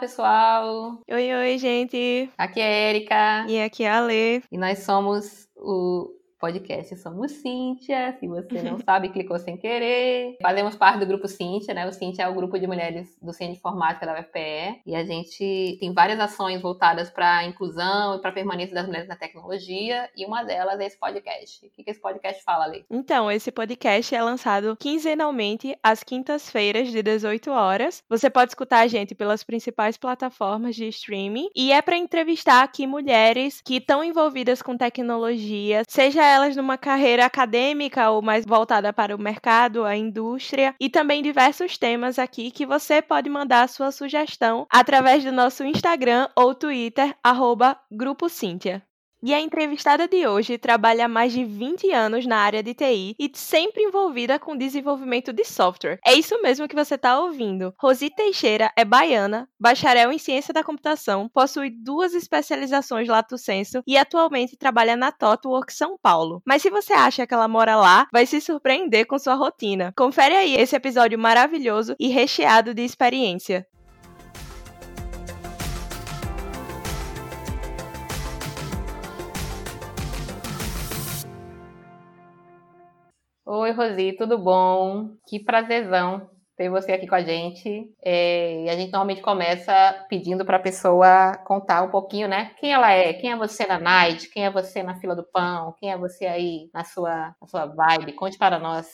Pessoal! Oi, oi, gente. Aqui é a Erika E aqui é a Lê. e nós somos o podcast Somos Cíntia. Se você não sabe, clicou sem querer. Fazemos parte do grupo Cíntia, né? O Cíntia é o grupo de mulheres do Centro de Informática da UFPE e a gente tem várias ações voltadas para a inclusão e para a permanência das mulheres na tecnologia e uma delas é esse podcast. O que, que esse podcast fala, Lê? Então, esse podcast é lançado quinzenalmente às quintas-feiras, de 18 horas. Você pode escutar a gente pelas principais plataformas de streaming e é para entrevistar aqui mulheres que estão envolvidas com tecnologia, seja elas numa carreira acadêmica ou mais voltada para o mercado, a indústria, e também diversos temas aqui que você pode mandar sua sugestão através do nosso Instagram ou Twitter, arroba Grupo Cíntia. E a entrevistada de hoje trabalha há mais de 20 anos na área de TI e sempre envolvida com desenvolvimento de software. É isso mesmo que você está ouvindo. Rosi Teixeira é baiana, bacharel em ciência da computação, possui duas especializações lato sensu e atualmente trabalha na TOTWORK São Paulo. Mas se você acha que ela mora lá, vai se surpreender com sua rotina. Confere aí esse episódio maravilhoso e recheado de experiência. Oi, Rosi, tudo bom? Que prazerzão ter você aqui com a gente. É, e a gente normalmente começa pedindo para a pessoa contar um pouquinho, né? Quem ela é, quem é você na night, quem é você na fila do pão, quem é você aí na sua, na sua vibe. Conte para nós.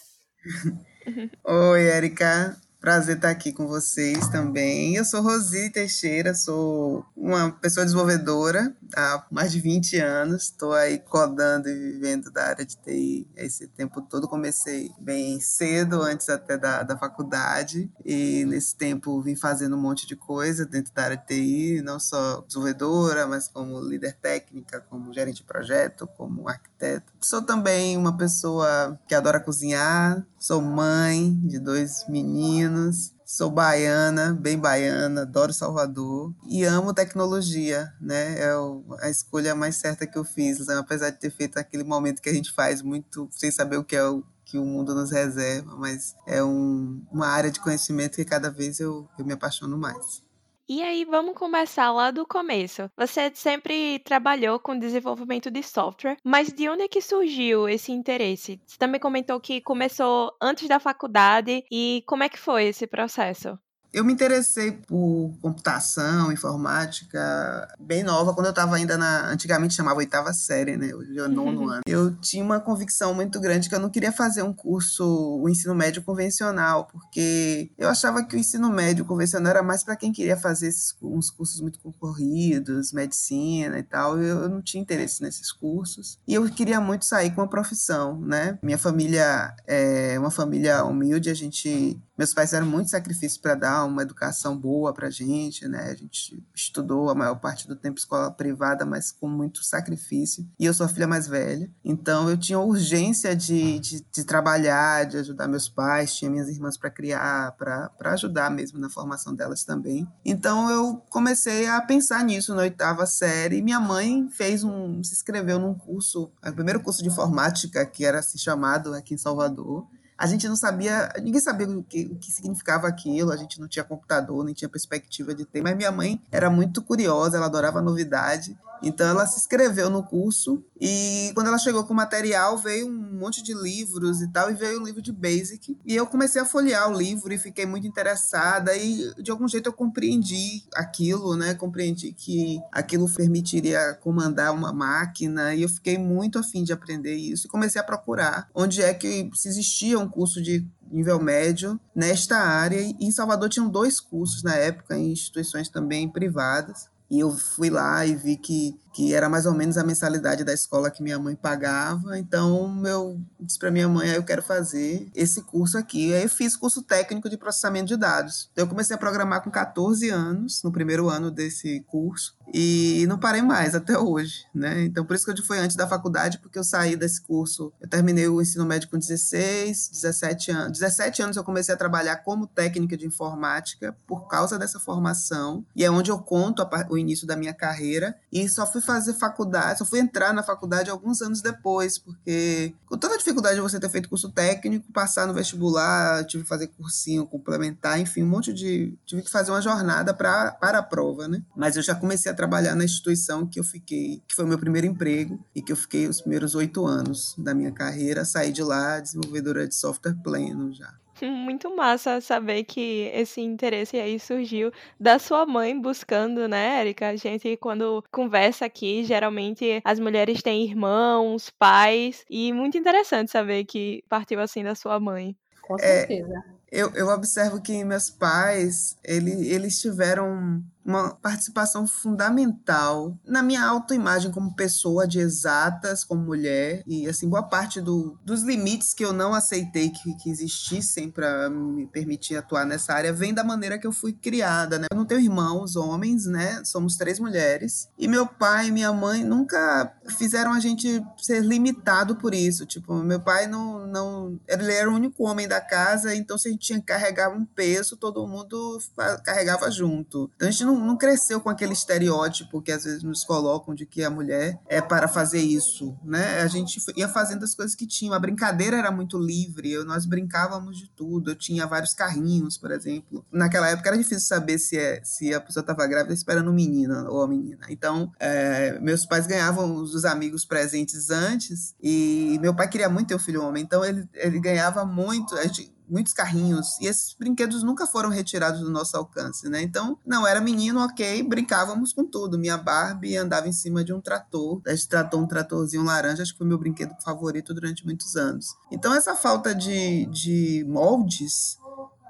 Oi, Erika. Prazer estar aqui com vocês também. Eu sou Rosi Teixeira, sou uma pessoa desenvolvedora há mais de 20 anos. Estou aí codando e vivendo da área de TI esse tempo todo. Comecei bem cedo, antes até da, da faculdade, e nesse tempo vim fazendo um monte de coisa dentro da área de TI, não só desenvolvedora, mas como líder técnica, como gerente de projeto, como arquiteto. Sou também uma pessoa que adora cozinhar, sou mãe de dois meninos. Sou baiana, bem baiana, adoro Salvador e amo tecnologia, né? É a escolha mais certa que eu fiz, né? apesar de ter feito aquele momento que a gente faz muito sem saber o que é o que o mundo nos reserva, mas é um- uma área de conhecimento que cada vez eu, eu me apaixono mais. E aí, vamos começar lá do começo. Você sempre trabalhou com desenvolvimento de software, mas de onde é que surgiu esse interesse? Você também comentou que começou antes da faculdade e como é que foi esse processo? Eu me interessei por computação, informática, bem nova, quando eu estava ainda na. Antigamente chamava oitava série, né? Hoje é nono ano. Eu tinha uma convicção muito grande que eu não queria fazer um curso, o ensino médio convencional, porque eu achava que o ensino médio convencional era mais para quem queria fazer esses, uns cursos muito concorridos, medicina e tal. Eu, eu não tinha interesse nesses cursos. E eu queria muito sair com uma profissão, né? Minha família é uma família humilde, a gente meus pais fizeram muito sacrifício para dar uma educação boa para a gente, né? A gente estudou a maior parte do tempo escola privada, mas com muito sacrifício. E eu sou a filha mais velha, então eu tinha urgência de, de, de trabalhar, de ajudar meus pais, tinha minhas irmãs para criar, para ajudar mesmo na formação delas também. Então eu comecei a pensar nisso na oitava série. Minha mãe fez um, se inscreveu num curso, o primeiro curso de informática que era assim chamado aqui em Salvador a gente não sabia, ninguém sabia o que, o que significava aquilo, a gente não tinha computador, nem tinha perspectiva de ter, mas minha mãe era muito curiosa, ela adorava novidade, então ela se inscreveu no curso e quando ela chegou com o material veio um monte de livros e tal, e veio o livro de Basic, e eu comecei a folhear o livro e fiquei muito interessada e de algum jeito eu compreendi aquilo, né, compreendi que aquilo permitiria comandar uma máquina e eu fiquei muito afim de aprender isso e comecei a procurar onde é que se existia um curso de nível médio nesta área. E em Salvador tinham dois cursos na época, em instituições também privadas. E eu fui lá e vi que, que era mais ou menos a mensalidade da escola que minha mãe pagava. Então, eu disse para minha mãe, ah, eu quero fazer esse curso aqui. Aí eu fiz curso técnico de processamento de dados. Então, eu comecei a programar com 14 anos, no primeiro ano desse curso, e não parei mais até hoje, né? Então, por isso que eu foi antes da faculdade, porque eu saí desse curso, eu terminei o ensino médio com 16, 17 anos. 17 anos eu comecei a trabalhar como técnica de informática por causa dessa formação, e é onde eu conto o início da minha carreira, e só fui fazer faculdade, só fui entrar na faculdade alguns anos depois, porque com toda a dificuldade de você ter feito curso técnico, passar no vestibular, tive que fazer cursinho complementar, enfim, um monte de. tive que fazer uma jornada pra, para a prova, né? Mas eu já comecei a trabalhar na instituição que eu fiquei, que foi o meu primeiro emprego, e que eu fiquei os primeiros oito anos da minha carreira, saí de lá desenvolvedora de software pleno já. Muito massa saber que esse interesse aí surgiu da sua mãe buscando, né, Érica? A gente, quando conversa aqui, geralmente as mulheres têm irmãos, pais, e muito interessante saber que partiu assim da sua mãe. Com certeza. É, eu, eu observo que meus pais, ele, eles tiveram uma participação fundamental na minha autoimagem como pessoa de exatas, como mulher, e assim, boa parte do, dos limites que eu não aceitei que, que existissem para me permitir atuar nessa área vem da maneira que eu fui criada, né? Eu não tenho irmãos homens, né? Somos três mulheres, e meu pai e minha mãe nunca fizeram a gente ser limitado por isso, tipo, meu pai não, não ele era o único homem da casa, então se a gente tinha que carregar um peso, todo mundo carregava junto. Então a gente não não, cresceu com aquele estereótipo que às vezes nos colocam de que a mulher é para fazer isso, né? A gente ia fazendo as coisas que tinha. A brincadeira era muito livre, eu, nós brincávamos de tudo. Eu tinha vários carrinhos, por exemplo. Naquela época era difícil saber se, é, se a pessoa estava grávida esperando um menino ou a menina. Então, é, meus pais ganhavam os amigos presentes antes e meu pai queria muito ter um filho homem, então ele, ele ganhava muito. A gente muitos carrinhos, e esses brinquedos nunca foram retirados do nosso alcance, né? Então, não, era menino, ok, brincávamos com tudo. Minha Barbie andava em cima de um trator, a tratou um tratorzinho laranja, acho que foi meu brinquedo favorito durante muitos anos. Então, essa falta de, de moldes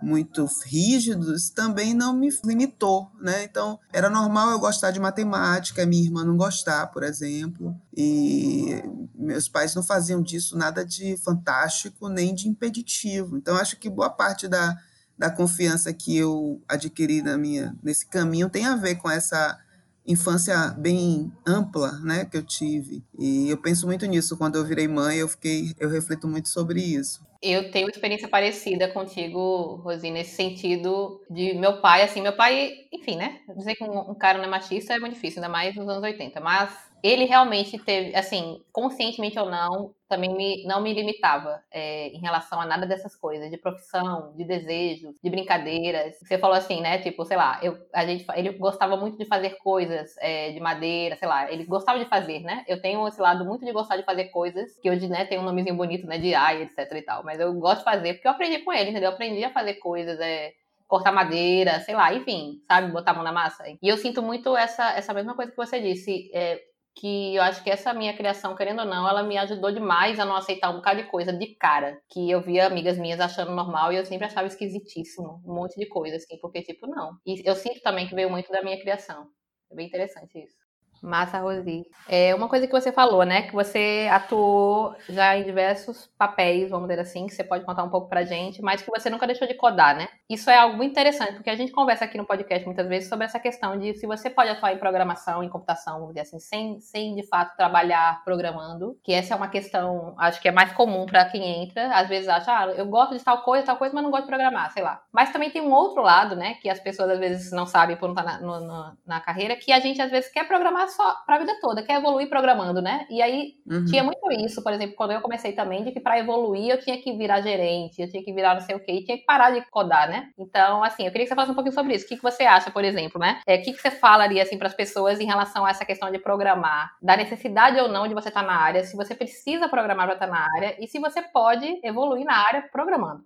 muito rígidos também não me limitou, né? Então, era normal eu gostar de matemática, minha irmã não gostar, por exemplo, e meus pais não faziam disso nada de fantástico nem de impeditivo. Então, acho que boa parte da, da confiança que eu adquiri na minha, nesse caminho tem a ver com essa infância bem ampla, né, que eu tive. E eu penso muito nisso quando eu virei mãe, eu fiquei, eu reflito muito sobre isso. Eu tenho experiência parecida contigo, Rosi, nesse sentido de meu pai, assim, meu pai, enfim, né? Dizer que um, um cara não é machista é muito difícil, ainda mais nos anos 80, mas ele realmente teve, assim, conscientemente ou não, também me, não me limitava é, em relação a nada dessas coisas, de profissão, de desejos, de brincadeiras. Você falou assim, né? Tipo, sei lá, eu, a gente, ele gostava muito de fazer coisas é, de madeira, sei lá, ele gostava de fazer, né? Eu tenho esse lado muito de gostar de fazer coisas, que hoje, né, tem um nomezinho bonito, né, de AI, etc e tal, mas eu gosto de fazer porque eu aprendi com ele, entendeu? Eu aprendi a fazer coisas, é, cortar madeira, sei lá, enfim, sabe, botar a mão na massa. E eu sinto muito essa, essa mesma coisa que você disse. É, que eu acho que essa minha criação, querendo ou não, ela me ajudou demais a não aceitar um bocado de coisa de cara, que eu via amigas minhas achando normal e eu sempre achava esquisitíssimo, um monte de coisa, assim, porque, tipo, não. E eu sinto também que veio muito da minha criação. É bem interessante isso. Massa, Rosi. É uma coisa que você falou, né? Que você atuou já em diversos papéis, vamos dizer assim, que você pode contar um pouco pra gente, mas que você nunca deixou de codar, né? Isso é algo interessante, porque a gente conversa aqui no podcast muitas vezes sobre essa questão de se você pode atuar em programação, em computação, vamos dizer assim, sem, sem de fato trabalhar programando, que essa é uma questão, acho que é mais comum para quem entra, às vezes acha, ah, eu gosto de tal coisa, tal coisa, mas não gosto de programar, sei lá. Mas também tem um outro lado, né, que as pessoas às vezes não sabem por não estar tá na, no, na carreira, que a gente às vezes quer programar para a vida toda, quer evoluir programando, né? E aí uhum. tinha muito isso, por exemplo, quando eu comecei também, de que para evoluir eu tinha que virar gerente, eu tinha que virar não sei o quê, e tinha que parar de codar, né? Então, assim, eu queria que você falasse um pouquinho sobre isso. O que, que você acha, por exemplo, né? É, o que, que você falaria, assim, para as pessoas em relação a essa questão de programar, da necessidade ou não de você estar tá na área, se você precisa programar para estar tá na área, e se você pode evoluir na área programando.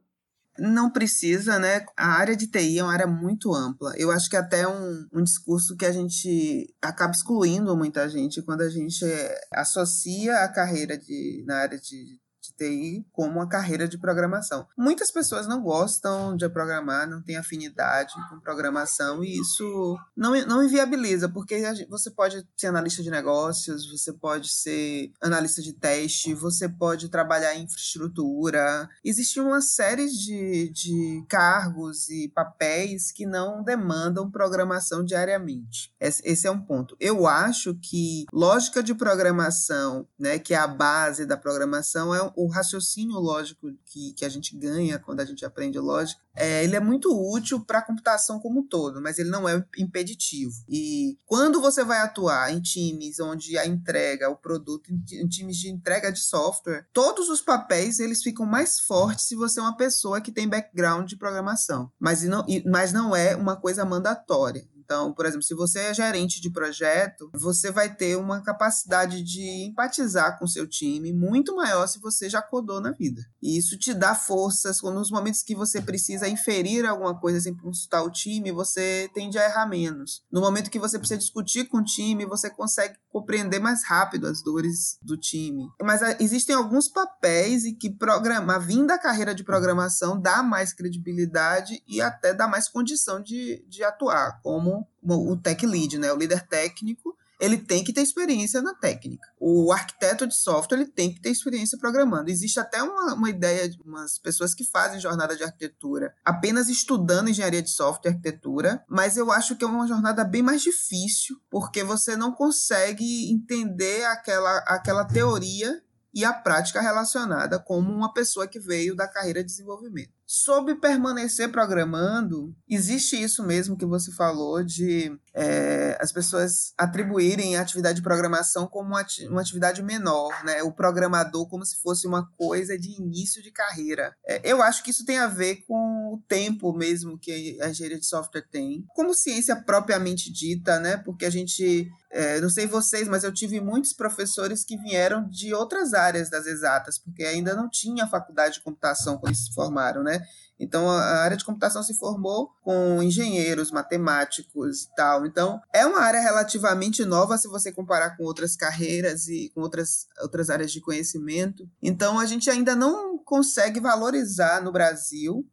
Não precisa, né? A área de TI é uma área muito ampla. Eu acho que até um, um discurso que a gente acaba excluindo muita gente quando a gente associa a carreira de, na área de, de TI como uma carreira de programação. Muitas pessoas não gostam de programar, não têm afinidade com programação e isso não, não inviabiliza, porque você pode ser analista de negócios, você pode ser analista de teste, você pode trabalhar em infraestrutura. Existe uma série de, de cargos e papéis que não demandam programação diariamente. Esse, esse é um ponto. Eu acho que lógica de programação, né, que é a base da programação, é o raciocínio lógico que, que a gente ganha quando a gente aprende lógica. É, ele é muito útil para a computação como um todo, mas ele não é impeditivo. E quando você vai atuar em times onde a entrega, o produto, em times de entrega de software, todos os papéis eles ficam mais fortes se você é uma pessoa que tem background de programação. Mas não, mas não é uma coisa mandatória. Então, por exemplo, se você é gerente de projeto, você vai ter uma capacidade de empatizar com seu time muito maior se você já codou na vida. E isso te dá forças nos momentos que você precisa inferir alguma coisa sem consultar o time, você tende a errar menos. No momento que você precisa discutir com o time, você consegue compreender mais rápido as dores do time. Mas ah, existem alguns papéis e que programar, vindo da carreira de programação, dá mais credibilidade e até dá mais condição de, de atuar, como o tech lead, né? O líder técnico, ele tem que ter experiência na técnica. O arquiteto de software, ele tem que ter experiência programando. Existe até uma, uma ideia de umas pessoas que fazem jornada de arquitetura apenas estudando engenharia de software e arquitetura, mas eu acho que é uma jornada bem mais difícil, porque você não consegue entender aquela, aquela teoria e a prática relacionada como uma pessoa que veio da carreira de desenvolvimento. Sobre permanecer programando, existe isso mesmo que você falou de é, as pessoas atribuírem a atividade de programação como uma, uma, atividade menor, né? O programador como se fosse uma coisa de início de carreira. É, eu acho que isso tem a ver com o tempo mesmo que a engenharia de software tem, como ciência propriamente dita, né? Porque a gente é, não sei vocês, mas eu tive muitos professores que vieram de outras áreas das exatas, porque ainda não tinha faculdade de computação quando se formaram, né? Então, a área de computação se formou com engenheiros, matemáticos e tal. Então, é uma área relativamente nova se você comparar com outras carreiras e com outras, outras áreas de conhecimento. Então, a gente ainda não consegue valorizar no Brasil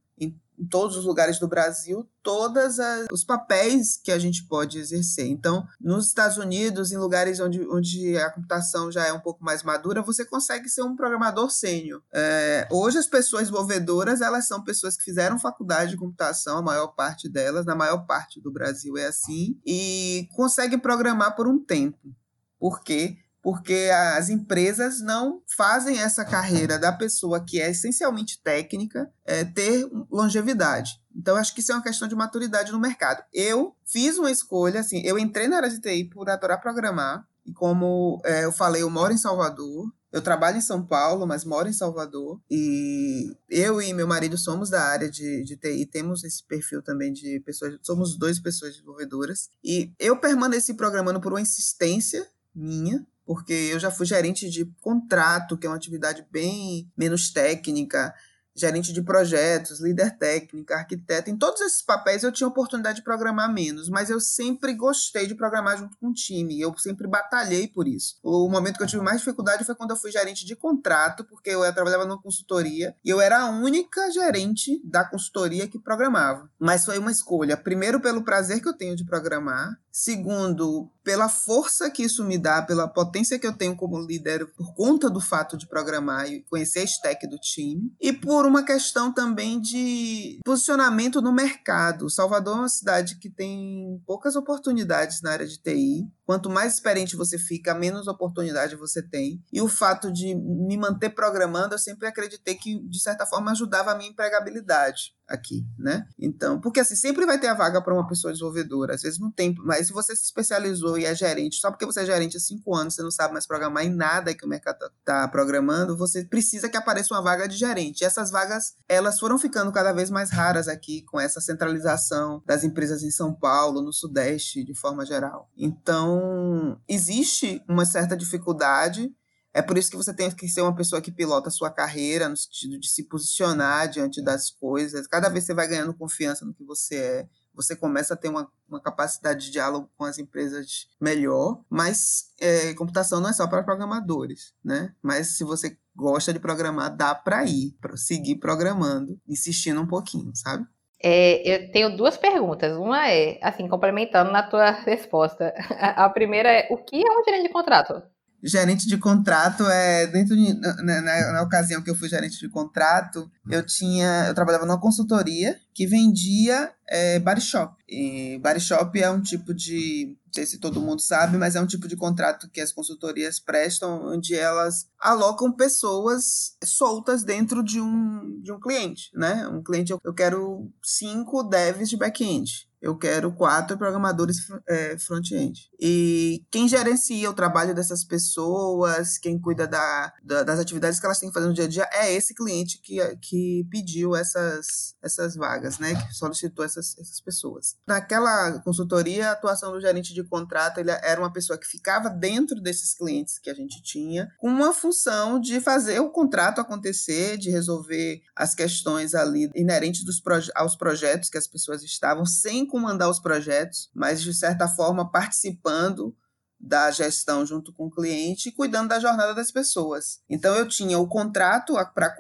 em todos os lugares do Brasil todos os papéis que a gente pode exercer. Então, nos Estados Unidos, em lugares onde, onde a computação já é um pouco mais madura, você consegue ser um programador sênior. É, hoje, as pessoas desenvolvedoras, elas são pessoas que fizeram faculdade de computação, a maior parte delas, na maior parte do Brasil é assim, e conseguem programar por um tempo. Por quê? Porque as empresas não fazem essa carreira da pessoa que é essencialmente técnica é, ter longevidade. Então, acho que isso é uma questão de maturidade no mercado. Eu fiz uma escolha, assim, eu entrei na área de TI por adorar programar, e como é, eu falei, eu moro em Salvador, eu trabalho em São Paulo, mas moro em Salvador. E eu e meu marido somos da área de, de TI, temos esse perfil também de pessoas, somos duas pessoas desenvolvedoras. E eu permaneci programando por uma insistência minha, porque eu já fui gerente de contrato, que é uma atividade bem menos técnica, gerente de projetos, líder técnico, arquiteto. Em todos esses papéis eu tinha oportunidade de programar menos, mas eu sempre gostei de programar junto com o time. Eu sempre batalhei por isso. O momento que eu tive mais dificuldade foi quando eu fui gerente de contrato, porque eu trabalhava numa consultoria e eu era a única gerente da consultoria que programava. Mas foi uma escolha, primeiro pelo prazer que eu tenho de programar, segundo pela força que isso me dá, pela potência que eu tenho como líder por conta do fato de programar e conhecer a stack do time, e por uma questão também de posicionamento no mercado. Salvador é uma cidade que tem poucas oportunidades na área de TI. Quanto mais experiente você fica, menos oportunidade você tem. E o fato de me manter programando, eu sempre acreditei que, de certa forma, ajudava a minha empregabilidade aqui, né? Então, porque assim, sempre vai ter a vaga para uma pessoa desenvolvedora, às vezes não tem, mas se você se especializou e é gerente, só porque você é gerente há cinco anos, você não sabe mais programar em nada que o mercado está programando, você precisa que apareça uma vaga de gerente. E essas vagas, elas foram ficando cada vez mais raras aqui, com essa centralização das empresas em São Paulo, no Sudeste, de forma geral. Então, existe uma certa dificuldade é por isso que você tem que ser uma pessoa que pilota a sua carreira, no sentido de se posicionar diante das coisas. Cada vez você vai ganhando confiança no que você é, você começa a ter uma, uma capacidade de diálogo com as empresas melhor, mas é, computação não é só para programadores, né? Mas se você gosta de programar, dá para ir, para seguir programando, insistindo um pouquinho, sabe? É, eu tenho duas perguntas. Uma é, assim, complementando na tua resposta. A primeira é, o que é um gerente de contrato? Gerente de contrato é dentro de, na, na, na, ocasião que eu fui gerente de contrato, eu tinha eu trabalhava numa consultoria que vendia é, body shop. E body shop é um tipo de não sei se todo mundo sabe, mas é um tipo de contrato que as consultorias prestam, onde elas alocam pessoas soltas dentro de um, de um cliente, né? Um cliente, eu, eu quero cinco devs de back-end eu quero quatro programadores é, front-end. E quem gerencia o trabalho dessas pessoas, quem cuida da, da, das atividades que elas têm que fazer no dia a dia, é esse cliente que, que pediu essas, essas vagas, né? Que solicitou essas, essas pessoas. Naquela consultoria, a atuação do gerente de contrato ele era uma pessoa que ficava dentro desses clientes que a gente tinha, com uma função de fazer o contrato acontecer, de resolver as questões ali inerentes dos aos projetos que as pessoas estavam, sem comandar os projetos, mas de certa forma participando da gestão junto com o cliente cuidando da jornada das pessoas. Então eu tinha o contrato, para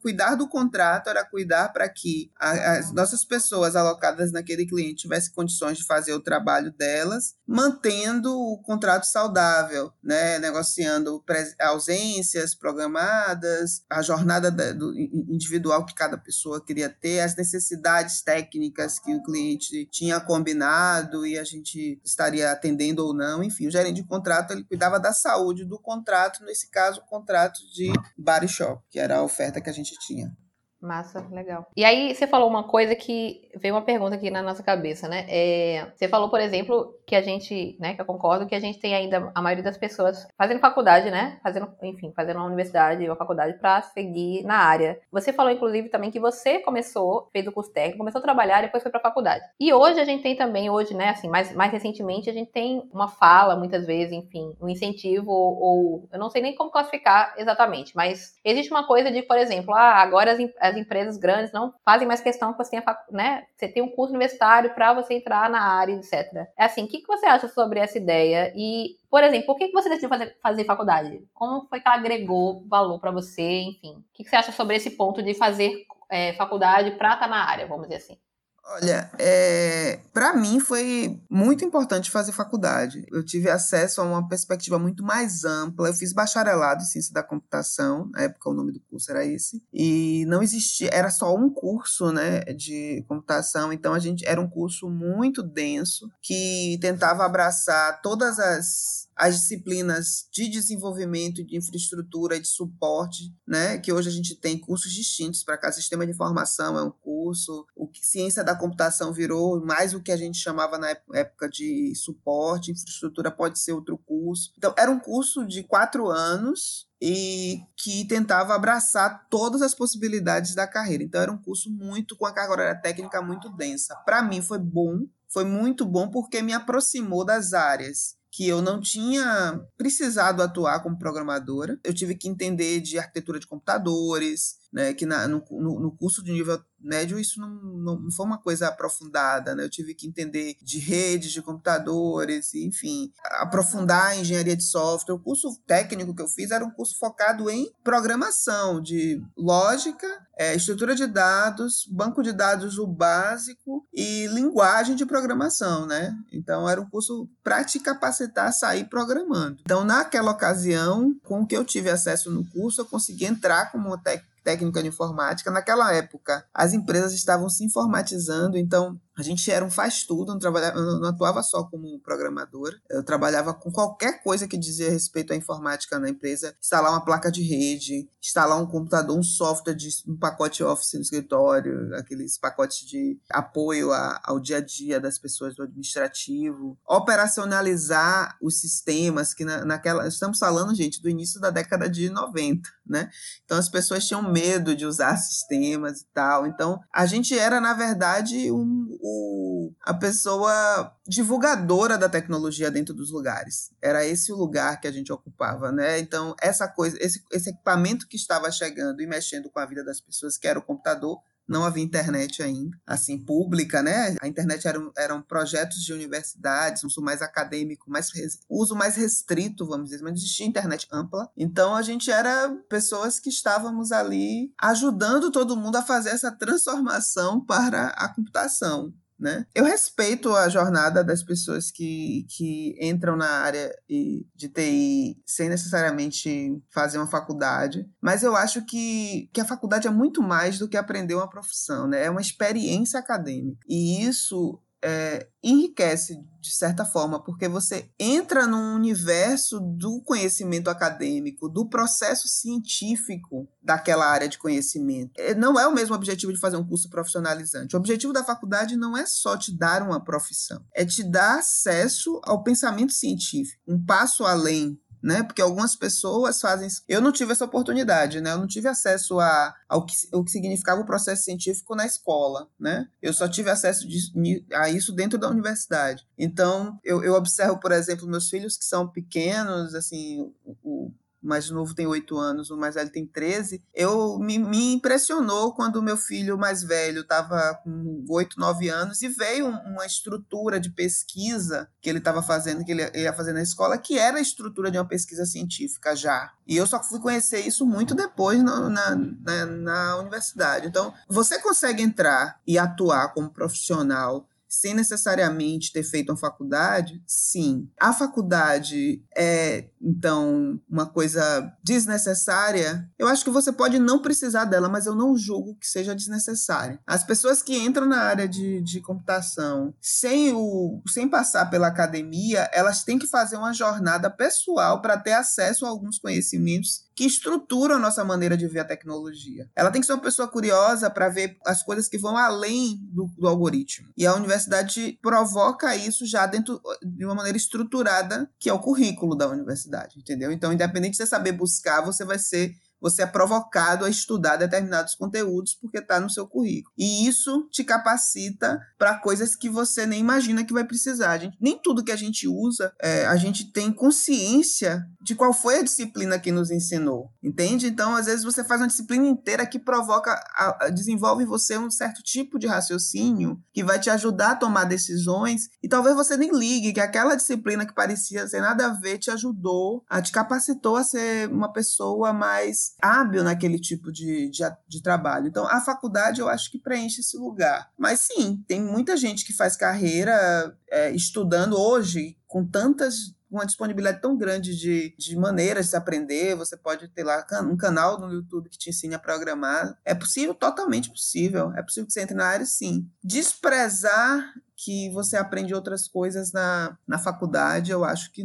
cuidar do contrato era cuidar para que a, as nossas pessoas alocadas naquele cliente tivessem condições de fazer o trabalho delas, mantendo o contrato saudável, né, negociando ausências programadas, a jornada da, do, individual que cada pessoa queria ter, as necessidades técnicas que o cliente tinha combinado e a gente estaria atendendo ou não, enfim, gerente de contrato ele cuidava da saúde do contrato, nesse caso, o contrato de body shop, que era a oferta que a gente tinha. Massa, legal. E aí você falou uma coisa que veio uma pergunta aqui na nossa cabeça, né? É, você falou, por exemplo, que a gente, né, que eu concordo que a gente tem ainda a maioria das pessoas fazendo faculdade, né? Fazendo, enfim, fazendo uma universidade, uma faculdade para seguir na área. Você falou inclusive também que você começou, fez o curso técnico, começou a trabalhar e depois foi para faculdade. E hoje a gente tem também hoje, né, assim, mais mais recentemente a gente tem uma fala muitas vezes, enfim, um incentivo ou, ou eu não sei nem como classificar exatamente, mas existe uma coisa de, por exemplo, ah, agora as, as as empresas grandes não fazem mais questão que você tenha, né, você tenha um curso universitário para você entrar na área, etc. É assim, o que, que você acha sobre essa ideia? E, por exemplo, por que, que você decidiu fazer, fazer faculdade? Como foi que ela agregou valor para você? Enfim, o que, que você acha sobre esse ponto de fazer é, faculdade para estar tá na área, vamos dizer assim? Olha, é, para mim foi muito importante fazer faculdade. Eu tive acesso a uma perspectiva muito mais ampla. Eu fiz bacharelado em ciência da computação, na época o nome do curso era esse, e não existia, era só um curso, né, de computação. Então a gente era um curso muito denso que tentava abraçar todas as as disciplinas de desenvolvimento de infraestrutura de suporte, né, que hoje a gente tem cursos distintos para cada sistema de informação é um curso, o que ciência da computação virou mais o que a gente chamava na época de suporte, infraestrutura pode ser outro curso. Então era um curso de quatro anos e que tentava abraçar todas as possibilidades da carreira. Então era um curso muito com a carga horária técnica muito densa. Para mim foi bom, foi muito bom porque me aproximou das áreas que eu não tinha precisado atuar como programadora. Eu tive que entender de arquitetura de computadores, né, que na, no, no, curso de nível médio isso não, não, não, foi uma coisa aprofundada, né? Eu tive que entender de redes, de computadores, enfim, aprofundar a engenharia de software. O curso técnico que eu fiz era um curso focado em programação, de lógica, é, estrutura de dados, banco de dados o básico e linguagem de programação, né? Então era um curso para te capacitar a sair programando. Então naquela ocasião, com o que eu tive acesso no curso, eu consegui entrar como técnico técnica de informática. Naquela época, as empresas estavam se informatizando, então a gente era um faz-tudo, não, trabalhava, não atuava só como programadora. Eu trabalhava com qualquer coisa que dizia respeito à informática na empresa. Instalar uma placa de rede, instalar um computador, um software, de, um pacote Office no escritório, aqueles pacotes de apoio a, ao dia a dia das pessoas do administrativo. Operacionalizar os sistemas, que na, naquela. Estamos falando, gente, do início da década de 90, né? Então as pessoas tinham medo de usar sistemas e tal. Então a gente era, na verdade, um o, a pessoa divulgadora da tecnologia dentro dos lugares. Era esse o lugar que a gente ocupava, né? Então, essa coisa, esse, esse equipamento que estava chegando e mexendo com a vida das pessoas, que era o computador, não havia internet ainda, assim, pública, né? A internet eram, eram projetos de universidades, uso mais acadêmico, mais uso mais restrito, vamos dizer, mas existia internet ampla. Então a gente era pessoas que estávamos ali ajudando todo mundo a fazer essa transformação para a computação. Né? Eu respeito a jornada das pessoas que, que entram na área de TI sem necessariamente fazer uma faculdade, mas eu acho que, que a faculdade é muito mais do que aprender uma profissão, né? é uma experiência acadêmica. E isso é, enriquece de certa forma, porque você entra num universo do conhecimento acadêmico, do processo científico daquela área de conhecimento. É, não é o mesmo objetivo de fazer um curso profissionalizante. O objetivo da faculdade não é só te dar uma profissão, é te dar acesso ao pensamento científico, um passo além né? Porque algumas pessoas fazem. Eu não tive essa oportunidade, né? Eu não tive acesso a, ao que, o que significava o processo científico na escola, né? Eu só tive acesso de, a isso dentro da universidade. Então, eu, eu observo, por exemplo, meus filhos que são pequenos, assim, o, mais novo tem oito anos, o mais velho tem 13, eu me, me impressionou quando o meu filho mais velho estava com oito, nove anos e veio uma estrutura de pesquisa que ele estava fazendo, que ele ia fazer na escola, que era a estrutura de uma pesquisa científica já. E eu só fui conhecer isso muito depois na, na, na universidade. Então, você consegue entrar e atuar como profissional sem necessariamente ter feito uma faculdade, sim. A faculdade é, então, uma coisa desnecessária. Eu acho que você pode não precisar dela, mas eu não julgo que seja desnecessária. As pessoas que entram na área de, de computação sem, o, sem passar pela academia, elas têm que fazer uma jornada pessoal para ter acesso a alguns conhecimentos que estruturam nossa maneira de ver a tecnologia. Ela tem que ser uma pessoa curiosa para ver as coisas que vão além do, do, algoritmo. E a universidade provoca isso já dentro de uma maneira estruturada, que é o currículo da universidade, entendeu? Então, independente de você saber buscar, você vai ser você é provocado a estudar determinados conteúdos porque está no seu currículo. E isso te capacita para coisas que você nem imagina que vai precisar. Gente, nem tudo que a gente usa, é, a gente tem consciência de qual foi a disciplina que nos ensinou, entende? Então, às vezes, você faz uma disciplina inteira que provoca, a, a, desenvolve em você um certo tipo de raciocínio que vai te ajudar a tomar decisões e talvez você nem ligue que aquela disciplina que parecia sem nada a ver te ajudou, a, te capacitou a ser uma pessoa mais hábil naquele tipo de, de, de, trabalho. Então, a faculdade eu acho que preenche esse lugar. Mas sim, tem muita gente que faz carreira é, estudando hoje com tantas uma disponibilidade tão grande de, de maneiras de se aprender. Você pode ter lá um canal no YouTube que te ensine a programar. É possível, totalmente possível. É possível que você entre na área, sim. Desprezar que você aprende outras coisas na, na faculdade, eu acho que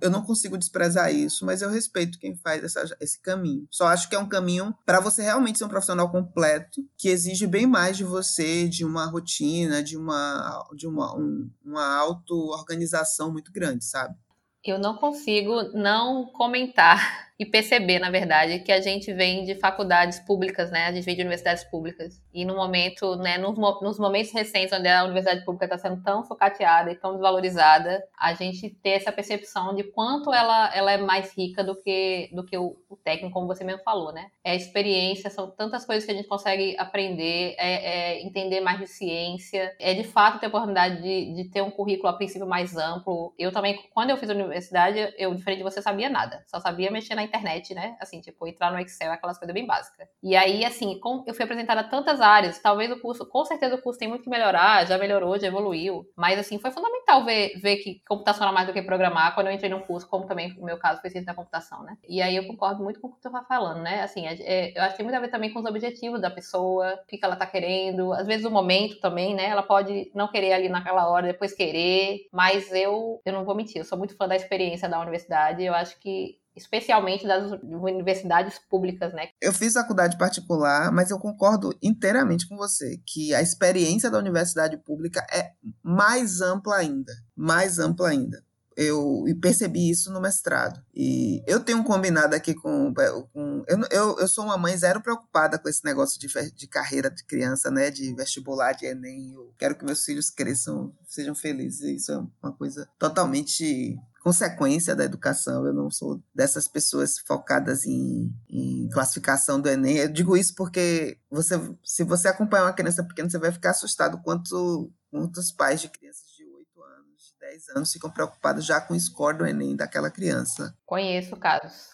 eu não consigo desprezar isso, mas eu respeito quem faz essa, esse caminho. Só acho que é um caminho para você realmente ser um profissional completo, que exige bem mais de você, de uma rotina, de uma, de uma, um, uma auto-organização muito grande, sabe? Eu não consigo não comentar e perceber, na verdade, que a gente vem de faculdades públicas, né? A gente vem de universidades públicas. E no momento, né, nos, nos momentos recentes, onde a universidade pública está sendo tão sucateada e tão desvalorizada, a gente ter essa percepção de quanto ela, ela é mais rica do que, do que o, o técnico, como você mesmo falou, né? É experiência, são tantas coisas que a gente consegue aprender, é, é entender mais de ciência, é de fato ter a oportunidade de, de ter um currículo a princípio mais amplo. Eu também, quando eu fiz a universidade, eu, diferente de você, sabia nada. Só sabia mexer na internet, né? Assim, tipo, entrar no Excel, aquelas coisas bem básicas. E aí, assim, com, eu fui apresentada a tantas áreas, talvez o curso, com certeza o curso tem muito que melhorar, já melhorou, já evoluiu, mas, assim, foi fundamental ver, ver que computação era mais do que programar quando eu entrei num curso, como também o meu caso foi ciência da computação, né? E aí eu concordo muito com o que tu tá falando, né? Assim, é, é, eu acho que tem muito a ver também com os objetivos da pessoa, o que, que ela tá querendo, às vezes o momento também, né? Ela pode não querer ali naquela hora, depois querer, mas eu, eu não vou mentir, eu sou muito fã da experiência da universidade, eu acho que especialmente das universidades públicas, né? Eu fiz faculdade particular, mas eu concordo inteiramente com você que a experiência da universidade pública é mais ampla ainda, mais ampla ainda eu percebi isso no mestrado. E eu tenho um combinado aqui com. com eu, eu, eu sou uma mãe zero preocupada com esse negócio de, de carreira de criança, né? De vestibular, de Enem. Eu quero que meus filhos cresçam, sejam felizes. Isso é uma coisa totalmente consequência da educação. Eu não sou dessas pessoas focadas em, em classificação do Enem. Eu digo isso porque você, se você acompanhar uma criança pequena, você vai ficar assustado quanto muitos pais de crianças de 8 anos, de 10 anos ficam preocupados já com o score do Enem daquela criança. Conheço casos.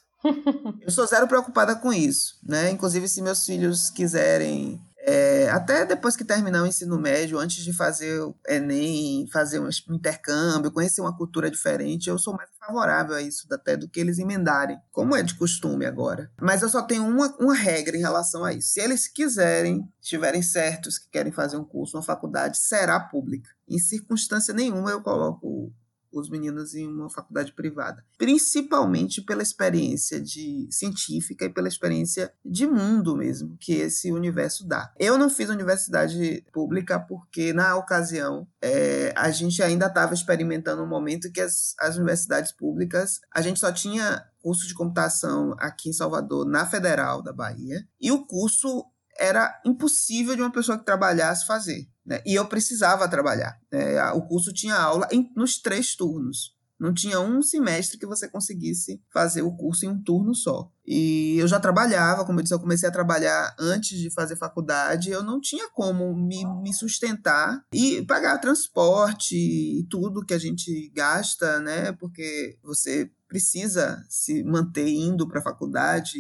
eu sou zero preocupada com isso, né? Inclusive, se meus filhos quiserem é, até depois que terminar o ensino médio, antes de fazer o Enem, fazer um intercâmbio, conhecer uma cultura diferente, eu sou mais favorável a isso até do que eles emendarem, como é de costume agora. Mas eu só tenho uma, uma regra em relação a isso. Se eles quiserem, estiverem certos que querem fazer um curso, uma faculdade, será pública. Em circunstância nenhuma eu coloco os meninos em uma faculdade privada, principalmente pela experiência de científica e pela experiência de mundo mesmo que esse universo dá. Eu não fiz universidade pública porque na ocasião é, a gente ainda estava experimentando um momento que as, as universidades públicas a gente só tinha curso de computação aqui em Salvador na Federal da Bahia e o curso era impossível de uma pessoa que trabalhasse fazer. Né? E eu precisava trabalhar. Né? O curso tinha aula em, nos três turnos. Não tinha um semestre que você conseguisse fazer o curso em um turno só. E eu já trabalhava, como eu disse, eu comecei a trabalhar antes de fazer faculdade, eu não tinha como me, me sustentar e pagar transporte e tudo que a gente gasta, né? Porque você precisa se manter indo para a faculdade,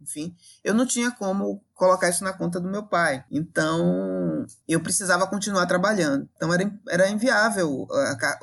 enfim, eu não tinha como colocar isso na conta do meu pai. Então, eu precisava continuar trabalhando. Então, era, era inviável a,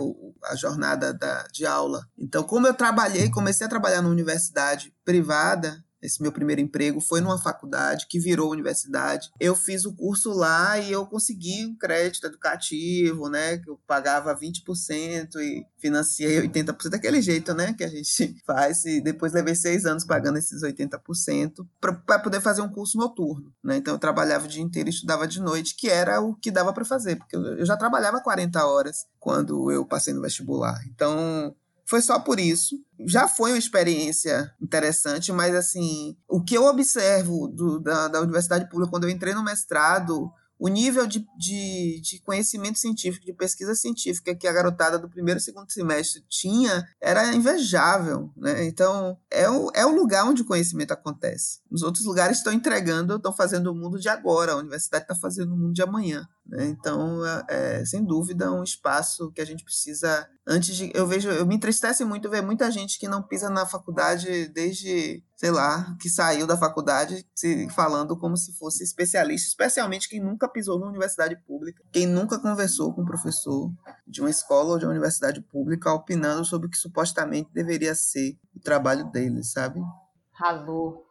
a, jornada da, de aula. Então, como eu trabalhei, comecei a trabalhar na universidade privada, esse meu primeiro emprego foi numa faculdade que virou universidade. Eu fiz o curso lá e eu consegui um crédito educativo, né? Que eu pagava 20% e financiei 80% daquele jeito, né? Que a gente faz. E depois levei seis anos pagando esses 80% para poder fazer um curso noturno, né? Então eu trabalhava o dia inteiro e estudava de noite, que era o que dava para fazer, porque eu já trabalhava 40 horas quando eu passei no vestibular. Então foi só por isso. Já foi uma experiência interessante, mas assim, o que eu observo do, da, da universidade pública quando eu entrei no mestrado o nível de, de, de, conhecimento científico, de pesquisa científica que a garotada do primeiro e segundo semestre tinha era invejável. Né? Então, é o, é o lugar onde o conhecimento acontece. Os outros lugares estão entregando, estão fazendo o mundo de agora, a universidade está fazendo o mundo de amanhã. Né? Então, é, é, sem dúvida, um espaço que a gente precisa. Antes de. Eu vejo, eu me entristece muito ver muita gente que não pisa na faculdade desde, sei lá, que saiu da faculdade se, falando como se fosse especialista, especialmente quem nunca pisou numa universidade pública, quem nunca conversou com um professor de uma escola ou de uma universidade pública opinando sobre o que supostamente deveria ser o trabalho deles, sabe?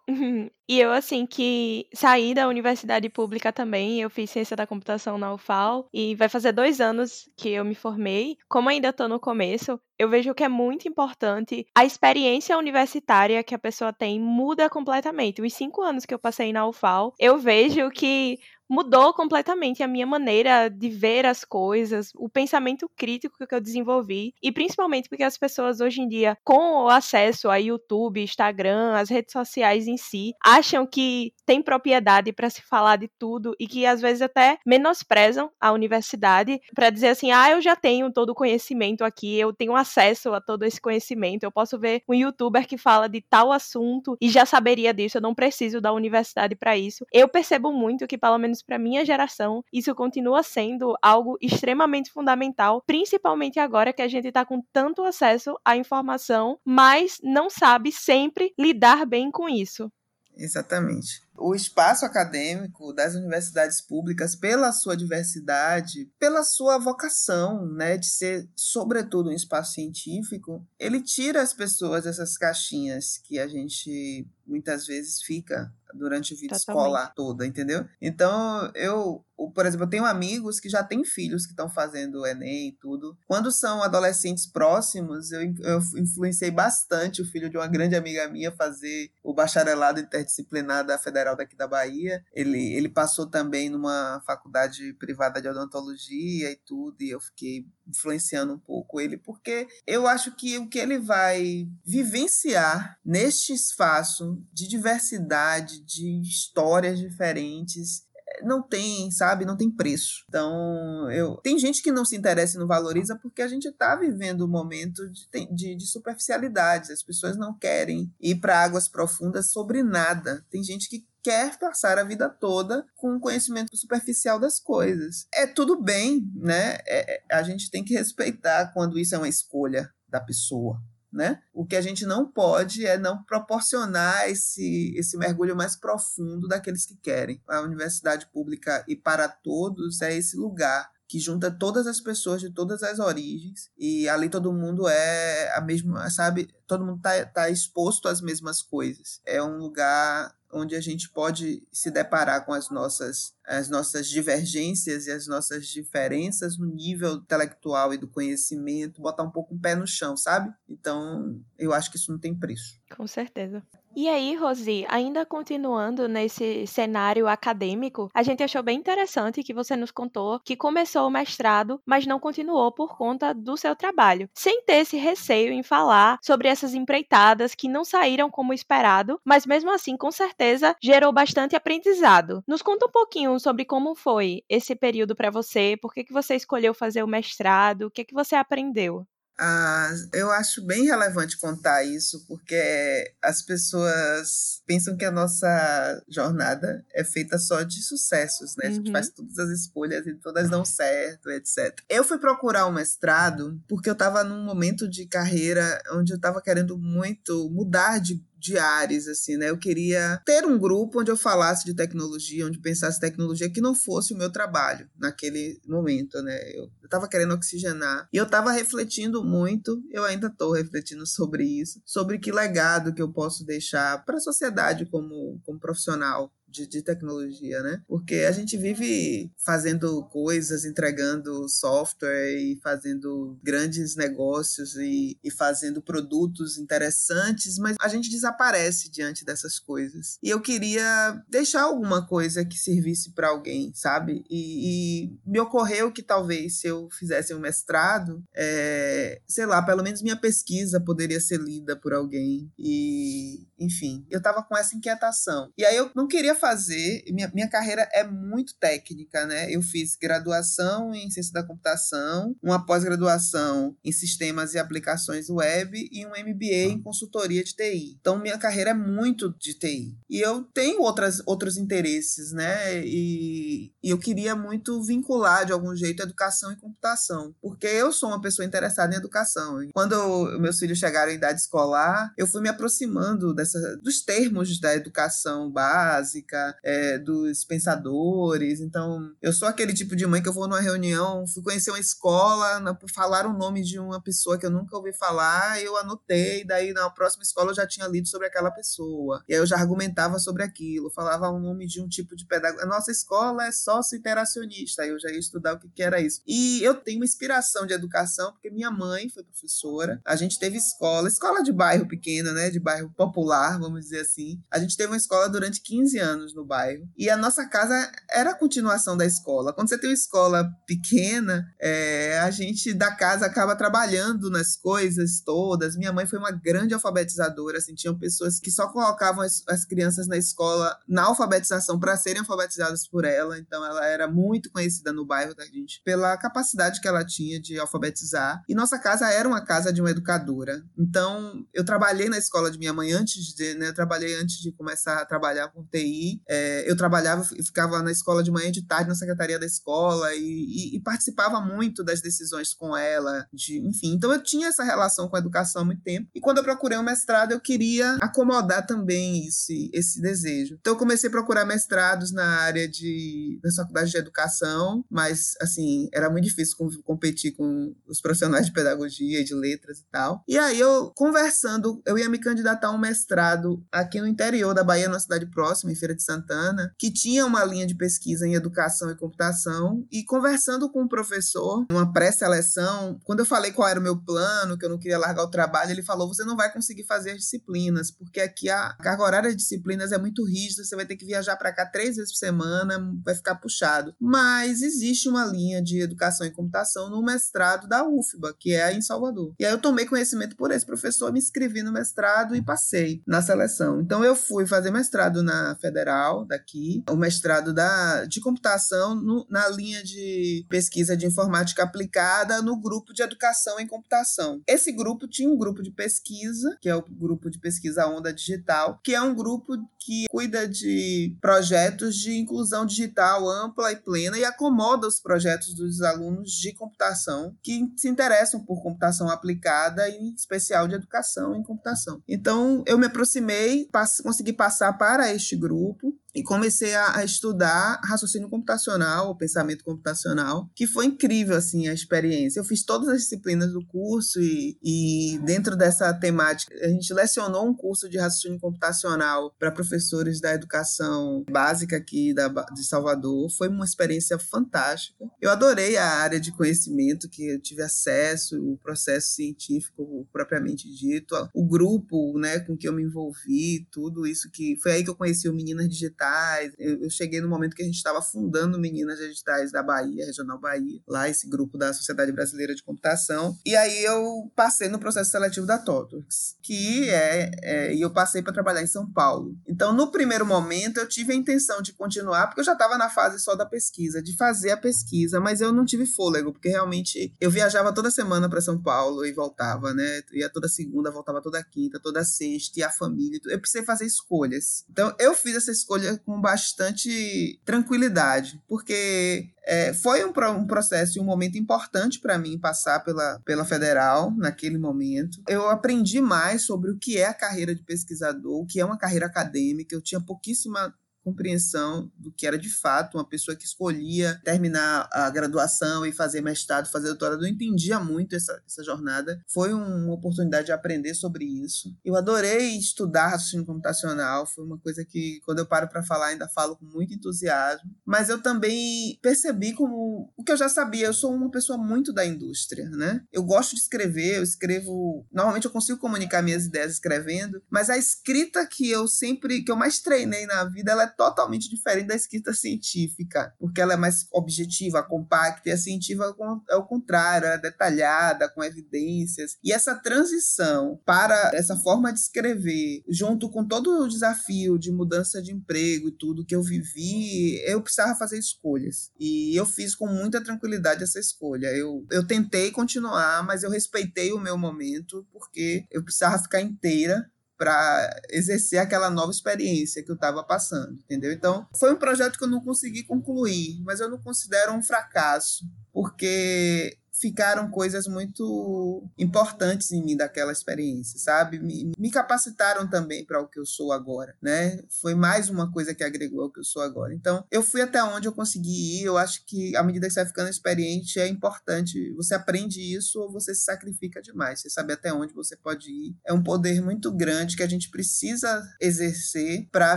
Razou. E eu, assim, que saí da universidade pública também, eu fiz ciência da computação na UFAL, e vai fazer dois anos que eu me formei. Como ainda estou no começo, eu vejo que é muito importante a experiência universitária que a pessoa tem muda completamente. Os cinco anos que eu passei na UFAL, eu vejo que mudou completamente a minha maneira de ver as coisas, o pensamento crítico que eu desenvolvi, e principalmente porque as pessoas hoje em dia, com o acesso a YouTube, Instagram, as redes sociais em si, acham que tem propriedade para se falar de tudo e que às vezes até menosprezam a universidade para dizer assim: "Ah, eu já tenho todo o conhecimento aqui, eu tenho acesso a todo esse conhecimento, eu posso ver um youtuber que fala de tal assunto e já saberia disso, eu não preciso da universidade para isso". Eu percebo muito que pelo menos para minha geração, isso continua sendo algo extremamente fundamental, principalmente agora que a gente está com tanto acesso à informação, mas não sabe sempre lidar bem com isso. Exatamente. O espaço acadêmico das universidades públicas, pela sua diversidade, pela sua vocação, né, de ser, sobretudo, um espaço científico, ele tira as pessoas dessas caixinhas que a gente muitas vezes fica durante a vida Totalmente. escolar toda, entendeu? Então, eu, por exemplo, eu tenho amigos que já têm filhos que estão fazendo o Enem e tudo. Quando são adolescentes próximos, eu, eu influenciei bastante o filho de uma grande amiga minha fazer o bacharelado interdisciplinar da Federal daqui da Bahia. Ele, ele passou também numa faculdade privada de odontologia e tudo, e eu fiquei influenciando um pouco ele, porque eu acho que o que ele vai vivenciar neste espaço de diversidade, de histórias diferentes, não tem, sabe, não tem preço. Então, eu tem gente que não se interessa e não valoriza porque a gente está vivendo um momento de, de, de superficialidade. As pessoas não querem ir para águas profundas sobre nada. Tem gente que quer passar a vida toda com um conhecimento superficial das coisas. É tudo bem, né? É, é, a gente tem que respeitar quando isso é uma escolha da pessoa. Né? O que a gente não pode é não proporcionar esse, esse mergulho mais profundo daqueles que querem. A universidade pública e para todos é esse lugar que junta todas as pessoas de todas as origens e ali todo mundo é a mesma, sabe? Todo mundo tá, tá exposto às mesmas coisas. É um lugar onde a gente pode se deparar com as nossas, as nossas divergências e as nossas diferenças no nível intelectual e do conhecimento, botar um pouco o pé no chão, sabe? Então, eu acho que isso não tem preço. Com certeza. E aí, Rosi, ainda continuando nesse cenário acadêmico, a gente achou bem interessante que você nos contou que começou o mestrado, mas não continuou por conta do seu trabalho, sem ter esse receio em falar sobre essas empreitadas que não saíram como esperado, mas mesmo assim, com certeza, gerou bastante aprendizado. Nos conta um pouquinho sobre como foi esse período para você, por que, que você escolheu fazer o mestrado, o que, que você aprendeu? Ah, eu acho bem relevante contar isso, porque as pessoas pensam que a nossa jornada é feita só de sucessos, né? A gente faz uhum. todas as escolhas e todas dão certo, etc. Eu fui procurar um mestrado porque eu estava num momento de carreira onde eu estava querendo muito mudar de de áreas, assim, né? Eu queria ter um grupo onde eu falasse de tecnologia, onde pensasse tecnologia que não fosse o meu trabalho naquele momento, né? Eu, estava querendo oxigenar e eu estava refletindo muito, eu ainda estou refletindo sobre isso, sobre que legado que eu posso deixar para a sociedade como, como profissional de, de, tecnologia, né? Porque a gente vive fazendo coisas, entregando software e fazendo grandes negócios e, e fazendo produtos interessantes, mas a gente desaparece diante dessas coisas. E eu queria deixar alguma coisa que servisse para alguém, sabe? E, e, me ocorreu que talvez se eu fizesse um mestrado, é, sei lá, pelo menos minha pesquisa poderia ser lida por alguém. E, enfim, eu tava com essa inquietação. E aí eu não queria fazer, minha, minha carreira é muito técnica, né? Eu fiz graduação em ciência da computação, uma pós-graduação em sistemas e aplicações web e um MBA em consultoria de TI. Então, minha carreira é muito de TI. E eu tenho outras, outros interesses, né? E, e eu queria muito vincular, de algum jeito, educação e computação, porque eu sou uma pessoa interessada em educação. Quando eu, meus filhos chegaram em idade escolar, eu fui me aproximando dessa, dos termos da educação básica, é, dos pensadores. Então, eu sou aquele tipo de mãe que eu vou numa reunião, fui conhecer uma escola, falar o nome de uma pessoa que eu nunca ouvi falar, eu anotei, daí na próxima escola eu já tinha lido sobre aquela pessoa. E aí eu já argumentava sobre aquilo, falava o nome de um tipo de pedagogo. A nossa escola é sócio-interacionista, eu já ia estudar o que, que era isso. E eu tenho uma inspiração de educação, porque minha mãe foi professora, a gente teve escola, escola de bairro pequena, né, de bairro popular, vamos dizer assim. A gente teve uma escola durante 15 anos anos no bairro. E a nossa casa era a continuação da escola. Quando você tem uma escola pequena, é, a gente da casa acaba trabalhando nas coisas todas. Minha mãe foi uma grande alfabetizadora, assim, tinham pessoas que só colocavam as, as crianças na escola na alfabetização para serem alfabetizadas por ela. Então ela era muito conhecida no bairro da gente pela capacidade que ela tinha de alfabetizar. E nossa casa era uma casa de uma educadora. Então eu trabalhei na escola de minha mãe antes de, né, eu trabalhei antes de começar a trabalhar com TI é, eu trabalhava e ficava na escola de manhã e de tarde na secretaria da escola e, e, e, participava muito das decisões com ela, de, enfim. Então eu tinha essa relação com a educação há muito tempo. E quando eu procurei um mestrado, eu queria acomodar também esse, esse desejo. Então eu comecei a procurar mestrados na área de da faculdade de educação, mas assim, era muito difícil competir com os profissionais de pedagogia de letras e tal. E aí eu conversando, eu ia me candidatar a um mestrado aqui no interior da Bahia, numa cidade próxima, em Feira de Santana, que tinha uma linha de pesquisa em educação e computação, e conversando com o professor, numa pré-seleção, quando eu falei qual era o meu plano, que eu não queria largar o trabalho, ele falou: você não vai conseguir fazer as disciplinas, porque aqui a carga horária de disciplinas é muito rígida, você vai ter que viajar para cá três vezes por semana, vai ficar puxado. Mas existe uma linha de educação e computação no mestrado da UFBA, que é em Salvador. E aí eu tomei conhecimento por esse professor, me inscrevi no mestrado e passei na seleção. Então eu fui fazer mestrado na Federal Federal daqui, o mestrado da, de computação no, na linha de pesquisa de informática aplicada no grupo de educação em computação. Esse grupo tinha um grupo de pesquisa, que é o grupo de pesquisa Onda Digital, que é um grupo que cuida de projetos de inclusão digital ampla e plena e acomoda os projetos dos alunos de computação que se interessam por computação aplicada, em especial de educação em computação. Então, eu me aproximei, consegui passar para este grupo beaucoup. E comecei a, a, estudar raciocínio computacional, pensamento computacional, que foi incrível assim a experiência. Eu fiz todas as disciplinas do curso e, e dentro dessa temática a gente lecionou um curso de raciocínio computacional para professores da educação básica aqui da, de Salvador. Foi uma experiência fantástica. Eu adorei a área de conhecimento que eu tive acesso, o processo científico propriamente dito, o grupo, né, com que eu me envolvi, tudo isso que foi aí que eu conheci o Meninas Digitais digitais. Eu, eu cheguei no momento que a gente estava fundando Meninas Digitais da Bahia, Regional Bahia, lá esse grupo da Sociedade Brasileira de Computação. E aí eu passei no processo seletivo da TOTWORKS, que é, é e eu passei para trabalhar em São Paulo. Então, no primeiro momento, eu tive a intenção de continuar, porque eu já estava na fase só da pesquisa, de fazer a pesquisa, mas eu não tive fôlego, porque realmente eu viajava toda semana para São Paulo e voltava, né? Ia toda segunda, voltava toda quinta, toda sexta, e a família. Eu precisei fazer escolhas. Então, eu fiz essa escolha com bastante tranquilidade, porque é, foi um, um, processo e um momento importante para mim passar pela, pela federal naquele momento. Eu aprendi mais sobre o que é a carreira de pesquisador, o que é uma carreira acadêmica. Eu tinha pouquíssima compreensão do que era de fato uma pessoa que escolhia terminar a graduação e fazer mestrado, fazer doutorado. Eu entendia muito essa, essa jornada. Foi uma oportunidade de aprender sobre isso. Eu adorei estudar raciocínio computacional. Foi uma coisa que, quando eu paro para falar, ainda falo com muito entusiasmo. Mas eu também percebi como o que eu já sabia. Eu sou uma pessoa muito da indústria, né? Eu gosto de escrever, eu escrevo. Normalmente eu consigo comunicar minhas ideias escrevendo, mas a escrita que eu sempre, que eu mais treinei na vida, ela é totalmente diferente da escrita científica, porque ela é mais objetiva, compacta, e a científica é o contrário, é detalhada, com evidências. E essa transição para essa forma de escrever, junto com todo o desafio de mudança de emprego e tudo que eu vivi, eu precisava fazer escolhas. E eu fiz com muita tranquilidade essa escolha. Eu, eu tentei continuar, mas eu respeitei o meu momento, porque eu precisava ficar inteira para exercer aquela nova experiência que eu estava passando, entendeu? Então, foi um projeto que eu não consegui concluir, mas eu não considero um fracasso, porque ficaram coisas muito importantes em mim daquela experiência, sabe? Me, me capacitaram também para o que eu sou agora, né? Foi mais uma coisa que agregou ao que eu sou agora. Então, eu fui até onde eu consegui ir. Eu acho que à medida que você vai ficando experiente, é importante. Você aprende isso ou você se sacrifica demais. Você sabe até onde você pode ir. É um poder muito grande que a gente precisa exercer para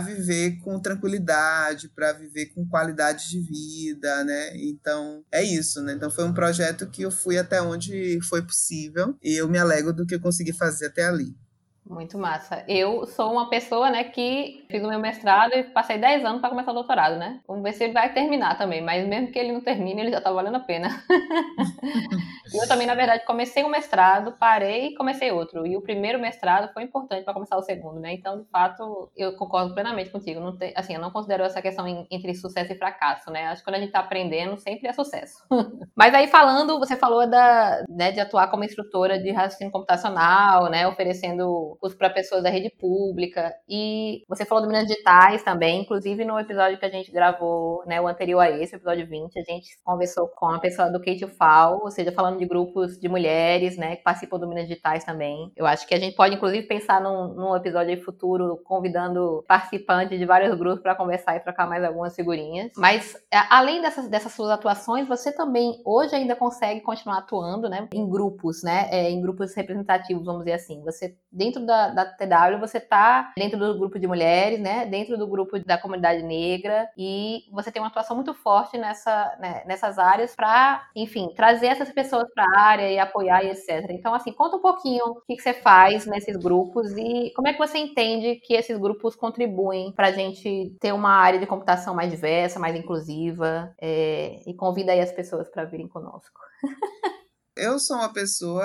viver com tranquilidade, para viver com qualidade de vida, né? Então, é isso, né? Então, foi um projeto que eu eu fui até onde foi possível e eu me alegro do que eu consegui fazer até ali. Muito massa. Eu sou uma pessoa, né, que fiz o meu mestrado e passei 10 anos para começar o doutorado, né? Vamos ver se ele vai terminar também, mas mesmo que ele não termine, ele já tá valendo a pena. eu também, na verdade, comecei um mestrado, parei e comecei outro. E o primeiro mestrado foi importante para começar o segundo, né? Então, de fato, eu concordo plenamente contigo. Não tem, assim, eu não considero essa questão entre sucesso e fracasso, né? Acho que quando a gente tá aprendendo, sempre é sucesso. mas aí falando, você falou da, né, de atuar como instrutora de raciocínio computacional, né, oferecendo curso para pessoas da rede pública. E você falou do Minas Digitais também, inclusive no episódio que a gente gravou, né, o anterior a esse, o episódio 20, a gente conversou com a pessoa do Kate Fal, ou seja, falando de grupos de mulheres, né, que participam do Minas Digitais também. Eu acho que a gente pode, inclusive, pensar num, num episódio futuro, convidando participantes de vários grupos para conversar e trocar mais algumas figurinhas. Mas, é, além dessas, dessas suas atuações, você também hoje ainda consegue continuar atuando, né, em grupos, né, é, em grupos representativos, vamos dizer assim. Você, dentro da, da TW, você está dentro do grupo de mulheres, né? Dentro do grupo da comunidade negra e você tem uma atuação muito forte nessa, né, nessas áreas para, enfim, trazer essas pessoas para a área e apoiar e etc. Então, assim, conta um pouquinho o que, que você faz nesses grupos e como é que você entende que esses grupos contribuem para a gente ter uma área de computação mais diversa, mais inclusiva é, e convida aí as pessoas para virem conosco. eu sou uma pessoa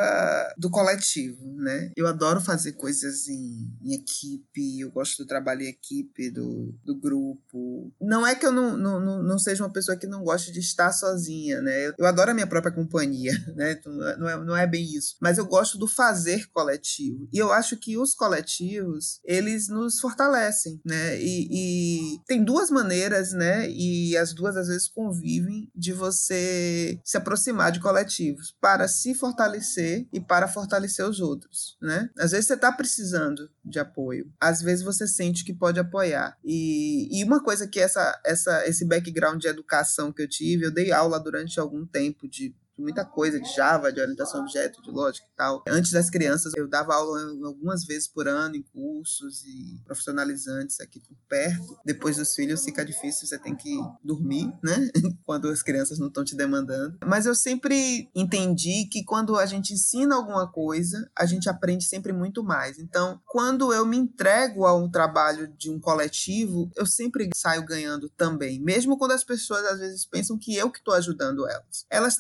do coletivo, né? Eu adoro fazer coisas em, em equipe, eu gosto do trabalho em equipe, do, do grupo. Não é que eu não, não, não seja uma pessoa que não goste de estar sozinha, né? Eu adoro a minha própria companhia, né? Não é, não é bem isso. Mas eu gosto do fazer coletivo. E eu acho que os coletivos, eles nos fortalecem, né? E, e tem duas maneiras, né? E as duas às vezes convivem de você se aproximar de coletivos para se fortalecer e para fortalecer os outros, né? Às vezes você está precisando de apoio, às vezes você sente que pode apoiar. E, e uma coisa que essa, essa, esse background de educação que eu tive, eu dei aula durante algum tempo de de muita coisa, de Java, de orientação a objeto, de lógica e tal. Antes das crianças, eu dava aula algumas vezes por ano em cursos e profissionalizantes aqui por perto. Depois dos filhos fica difícil, você tem que dormir, né? quando as crianças não estão te demandando. Mas eu sempre entendi que quando a gente ensina alguma coisa, a gente aprende sempre muito mais. Então, quando eu me entrego a um trabalho de um coletivo, eu sempre saio ganhando também. Mesmo quando as pessoas às vezes pensam que eu que estou ajudando elas. Elas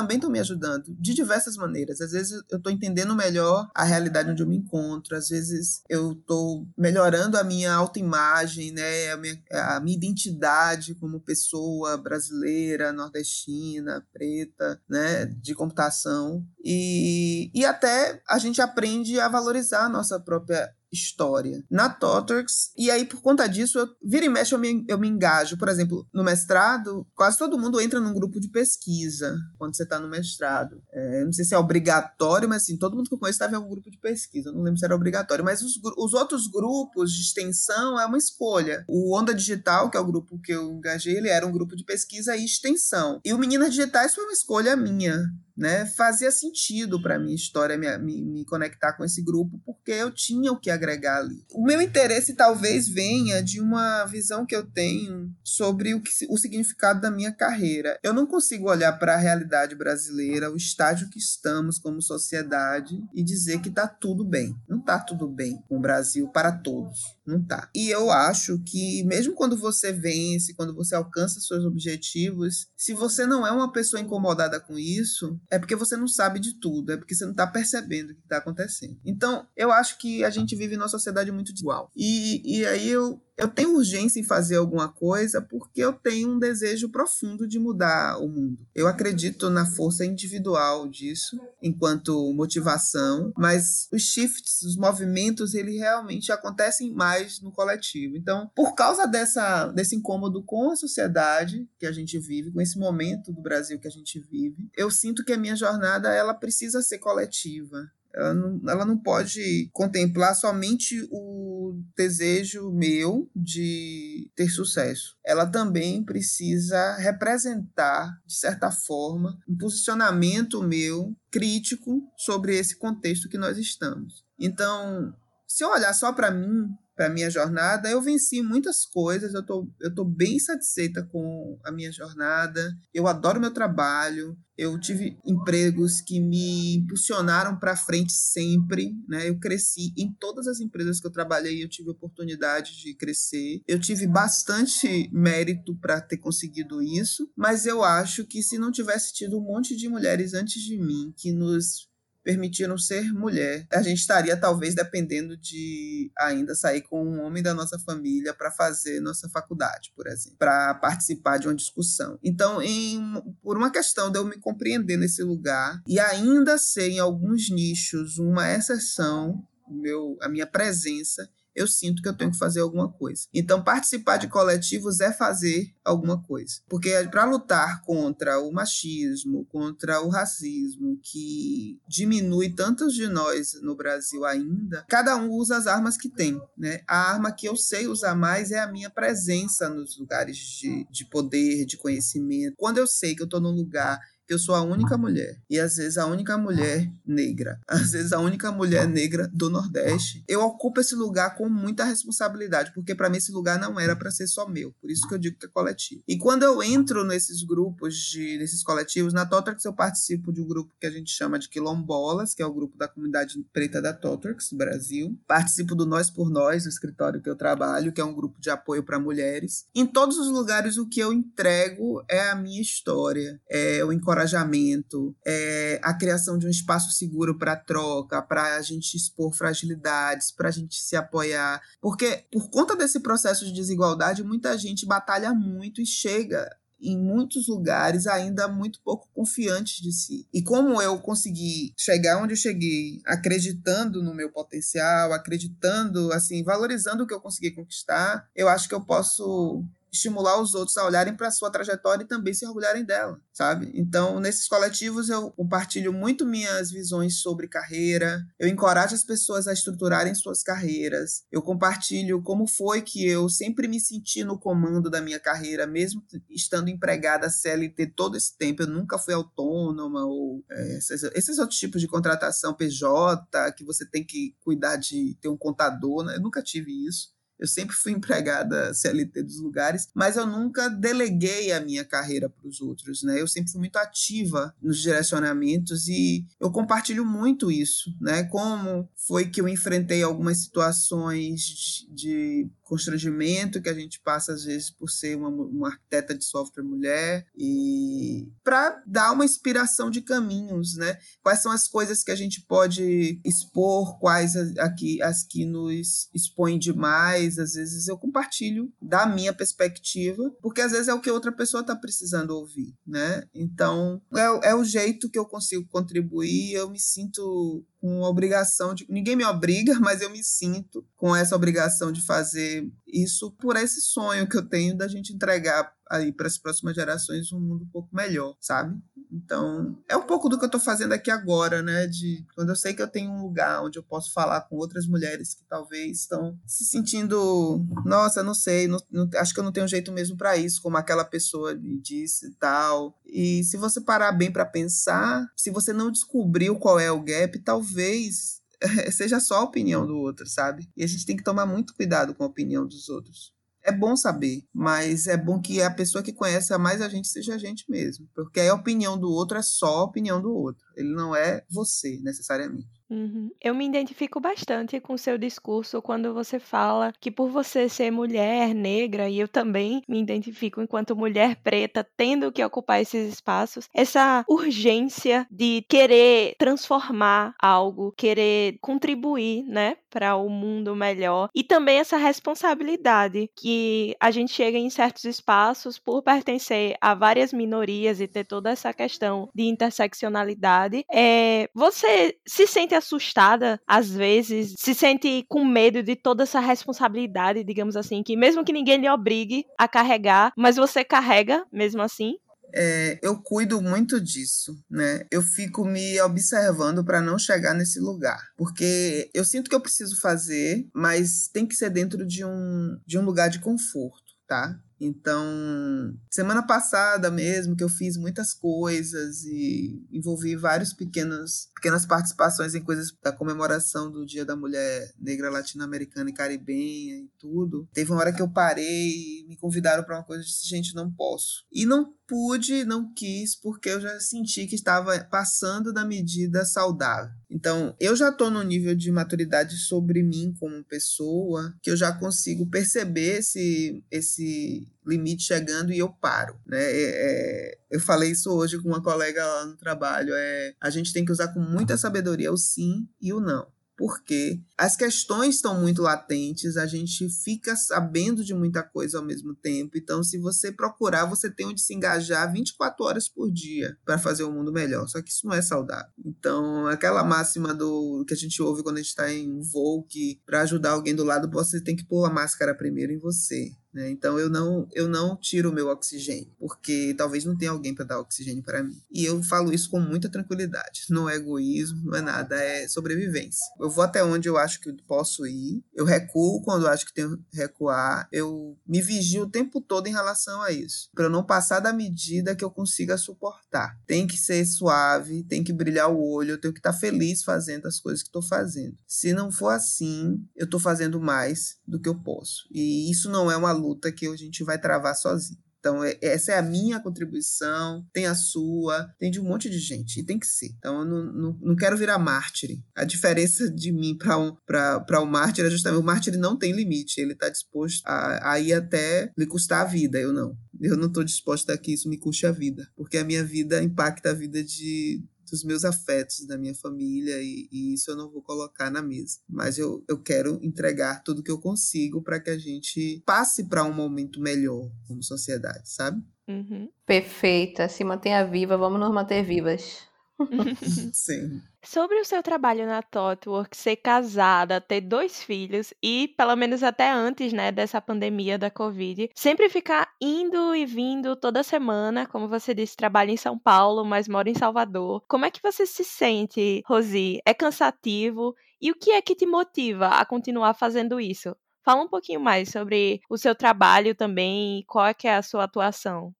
também estão me ajudando de diversas maneiras. Às vezes eu estou entendendo melhor a realidade onde eu me encontro, às vezes eu estou melhorando a minha autoimagem, né, a minha, a minha identidade como pessoa brasileira, nordestina, preta, né, de computação. E, e até a gente aprende a valorizar a nossa própria história na Totorx. E aí, por conta disso, eu, vira e mexe, eu me, eu me engajo. Por exemplo, no mestrado, quase todo mundo entra num grupo de pesquisa quando você está no mestrado. É, não sei se é obrigatório, mas assim, todo mundo que eu conheço estava em algum grupo de pesquisa. Não lembro se era obrigatório. Mas os, os outros grupos de extensão é uma escolha. O Onda Digital, que é o grupo que eu engajei, ele era um grupo de pesquisa e extensão. E o Meninas Digitais foi uma escolha minha né, fazia sentido para minha história me, me, me, conectar com esse grupo, porque eu tinha o que agregar ali. O meu interesse talvez venha de uma visão que eu tenho sobre o, que, o significado da minha carreira. Eu não consigo olhar para a realidade brasileira, o estágio que estamos como sociedade, e dizer que está tudo bem. Não está tudo bem com o Brasil para todos. Não tá. E eu acho que mesmo quando você vence, quando você alcança seus objetivos, se você não é uma pessoa incomodada com isso, é porque você não sabe de tudo, é porque você não tá percebendo o que tá acontecendo. Então, eu acho que a gente vive numa sociedade muito desigual. E, e aí eu, eu tenho urgência em fazer alguma coisa porque eu tenho um desejo profundo de mudar o mundo. Eu acredito na força individual disso, enquanto motivação, mas os shifts, os movimentos, eles realmente acontecem mais no coletivo. Então, por causa dessa, desse incômodo com a sociedade que a gente vive, com esse momento do Brasil que a gente vive, eu sinto que a minha jornada ela precisa ser coletiva. Ela não, ela não pode contemplar somente o desejo meu de ter sucesso. Ela também precisa representar, de certa forma, um posicionamento meu crítico sobre esse contexto que nós estamos. Então, se eu olhar só para mim, para minha jornada, eu venci muitas coisas, eu tô, eu tô bem satisfeita com a minha jornada, eu adoro meu trabalho, eu tive empregos que me impulsionaram para frente sempre, né? Eu cresci em todas as empresas que eu trabalhei, eu tive oportunidade de crescer. Eu tive bastante mérito para ter conseguido isso, mas eu acho que se não tivesse tido um monte de mulheres antes de mim que nos permitiram ser mulher, a gente estaria talvez dependendo de ainda sair com um homem da nossa família para fazer nossa faculdade, por exemplo, para participar de uma discussão. Então, em, por uma questão de eu me compreender nesse lugar e ainda ser em alguns nichos uma exceção, meu, a minha presença eu sinto que eu tenho que fazer alguma coisa. Então, participar de coletivos é fazer alguma coisa. Porque para lutar contra o machismo, contra o racismo, que diminui tantos de nós no Brasil ainda, cada um usa as armas que tem. Né? A arma que eu sei usar mais é a minha presença nos lugares de, de poder, de conhecimento. Quando eu sei que eu estou num lugar eu sou a única mulher. E às vezes a única mulher negra. Às vezes a única mulher negra do Nordeste. Eu ocupo esse lugar com muita responsabilidade, porque para mim esse lugar não era para ser só meu. Por isso que eu digo que é coletivo. E quando eu entro nesses grupos, de, nesses coletivos, na Totrax eu participo de um grupo que a gente chama de Quilombolas, que é o grupo da comunidade preta da Totrax, Brasil. Participo do Nós por Nós, o escritório que eu trabalho, que é um grupo de apoio para mulheres. Em todos os lugares o que eu entrego é a minha história. É o encorajamento encorajamento, é, a criação de um espaço seguro para troca, para a gente expor fragilidades, para a gente se apoiar. Porque, por conta desse processo de desigualdade, muita gente batalha muito e chega em muitos lugares ainda muito pouco confiantes de si. E como eu consegui chegar onde eu cheguei, acreditando no meu potencial, acreditando, assim, valorizando o que eu consegui conquistar, eu acho que eu posso estimular os outros a olharem para a sua trajetória e também se orgulharem dela, sabe? Então, nesses coletivos eu compartilho muito minhas visões sobre carreira, eu encorajo as pessoas a estruturarem suas carreiras, eu compartilho como foi que eu sempre me senti no comando da minha carreira, mesmo estando empregada CLT todo esse tempo, eu nunca fui autônoma ou é, esses, esses, outros tipos de contratação PJ, que você tem que cuidar de ter um contador, né? Eu nunca tive isso. Eu sempre fui empregada CLT dos lugares, mas eu nunca deleguei a minha carreira para os outros, né? Eu sempre fui muito ativa nos direcionamentos e eu compartilho muito isso, né? Como foi que eu enfrentei algumas situações de constrangimento que a gente passa às vezes por ser uma, uma arquiteta de software mulher e para dar uma inspiração de caminhos, né? Quais são as coisas que a gente pode expor, quais aqui as que nos expõem demais, às vezes eu compartilho da minha perspectiva, porque às vezes é o que outra pessoa está precisando ouvir, né? Então é, é o jeito que eu consigo contribuir, eu me sinto com obrigação de. Ninguém me obriga, mas eu me sinto com essa obrigação de fazer isso por esse sonho que eu tenho da gente entregar aí para as próximas gerações um mundo um pouco melhor, sabe? Então, é um pouco do que eu estou fazendo aqui agora, né? De quando eu sei que eu tenho um lugar onde eu posso falar com outras mulheres que talvez estão se sentindo, nossa, não sei, não, não, acho que eu não tenho jeito mesmo para isso, como aquela pessoa me disse e tal. E se você parar bem para pensar, se você não descobriu qual é o gap, talvez seja só a opinião do outro, sabe? E a gente tem que tomar muito cuidado com a opinião dos outros é bom saber, mas é bom que a pessoa que conhece mais a gente seja a gente mesmo, porque a opinião do outro é só a opinião do outro, ele não é você necessariamente. Uhum. Eu me identifico bastante com seu discurso quando você fala que por você ser mulher negra, e eu também me identifico enquanto mulher preta, tendo que ocupar esses espaços, essa urgência de querer transformar algo, querer contribuir, né, para o um mundo melhor, e também essa responsabilidade que a gente chega em certos espaços por pertencer a várias minorias e ter toda essa questão de interseccionalidade. É, você se sente assustada, às vezes, se sente com medo de toda essa responsabilidade, digamos assim, que mesmo que ninguém lhe obrigue a carregar, mas você carrega mesmo assim? É, eu cuido muito disso, né? Eu fico me observando para não chegar nesse lugar, porque eu sinto que eu preciso fazer, mas tem que ser dentro de um, de um lugar de conforto, tá? Então, semana passada mesmo que eu fiz muitas coisas e envolvi pequenos pequenas participações em coisas da comemoração do Dia da Mulher Negra Latino-Americana e Caribenha e tudo. Teve uma hora que eu parei e me convidaram para uma coisa e disse, gente, não posso. E não pude, não quis, porque eu já senti que estava passando da medida saudável. Então, eu já estou no nível de maturidade sobre mim como pessoa, que eu já consigo perceber esse, esse limite chegando e eu paro. Né? É, é, eu falei isso hoje com uma colega lá no trabalho. É, a gente tem que usar com muita sabedoria o sim e o não porque as questões estão muito latentes, a gente fica sabendo de muita coisa ao mesmo tempo. Então, se você procurar, você tem onde se engajar 24 horas por dia para fazer o mundo melhor. Só que isso não é saudável. Então, aquela máxima do que a gente ouve quando a gente está em voo, que para ajudar alguém do lado, você tem que pôr a máscara primeiro em você. Né? Então eu não eu não tiro o meu oxigênio, porque talvez não tenha alguém para dar oxigênio para mim. E eu falo isso com muita tranquilidade. Não é egoísmo, não é nada, é sobrevivência. Eu vou até onde eu acho que posso ir, eu recuo quando eu acho que tenho que recuar, eu me vigio o tempo todo em relação a isso, para eu não passar da medida que eu consiga suportar. Tem que ser suave, tem que brilhar o olho, eu tenho que estar tá feliz fazendo as coisas que estou fazendo. Se não for assim, eu estou fazendo mais do que eu posso. E isso não é uma luta que a gente vai travar sozinho. Então, é, essa é a minha contribuição, tem a sua, tem de um monte de gente, e tem que ser. Então, eu não, não, não quero virar mártir. A diferença de mim para um, o um mártir é justamente o mártir não tem limite, ele está disposto a, a ir até lhe custar a vida, eu não. Eu não estou disposta a que isso me custe a vida, porque a minha vida impacta a vida de, dos meus afetos, da minha família, e, e, isso eu não vou colocar na mesa. Mas eu, eu quero entregar tudo que eu consigo para que a gente passe para um momento melhor como sociedade, sabe? Uhum. Perfeita. Se mantenha viva, vamos nos manter vivas. Sim. Sobre o seu trabalho na Totwork, ser casada, ter dois filhos e, pelo menos até antes, né, dessa pandemia da Covid, sempre ficar indo e vindo toda semana, como você disse, trabalha em São Paulo, mas mora em Salvador. Como é que você se sente, Rosi? É cansativo? E o que é que te motiva a continuar fazendo isso? Fala um pouquinho mais sobre o seu trabalho também e qual é é a sua atuação.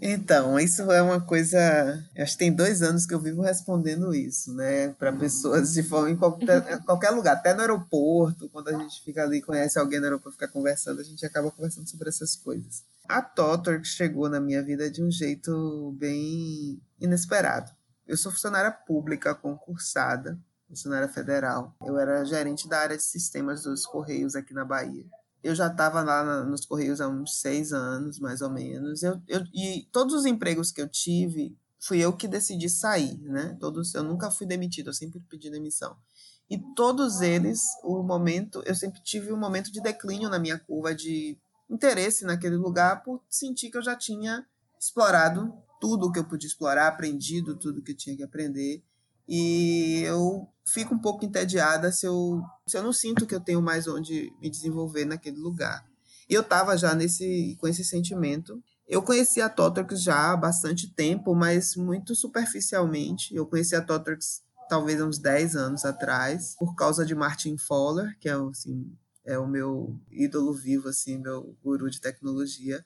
Então, isso é uma coisa. Acho que tem dois anos que eu vivo respondendo isso, né? Para pessoas de forma em qualquer, qualquer, lugar, até no aeroporto, quando a gente fica ali, conhece alguém no aeroporto, fica conversando, a gente acaba conversando sobre essas coisas. A Totor chegou na minha vida de um jeito bem inesperado. Eu sou funcionária pública concursada, funcionária federal. Eu era gerente da área de sistemas dos Correios aqui na Bahia eu já estava lá nos Correios há uns seis anos, mais ou menos. Eu, eu, e todos os empregos que eu tive, fui eu que decidi sair, né? Todos, eu nunca fui demitido, eu sempre pedi demissão. E todos eles, o momento, eu sempre tive um momento de declínio na minha curva de interesse naquele lugar, por sentir que eu já tinha explorado tudo o que eu podia explorar, aprendido tudo que eu tinha que aprender. E eu fico um pouco entediada se eu, se eu não sinto que eu tenho mais onde me desenvolver naquele lugar. E eu estava já nesse, com esse sentimento. Eu conheci a Totrix já há bastante tempo, mas muito superficialmente. Eu conheci a Totrix talvez uns 10 anos atrás, por causa de Martin Fowler, que é, assim, é o meu ídolo vivo, assim, meu guru de tecnologia.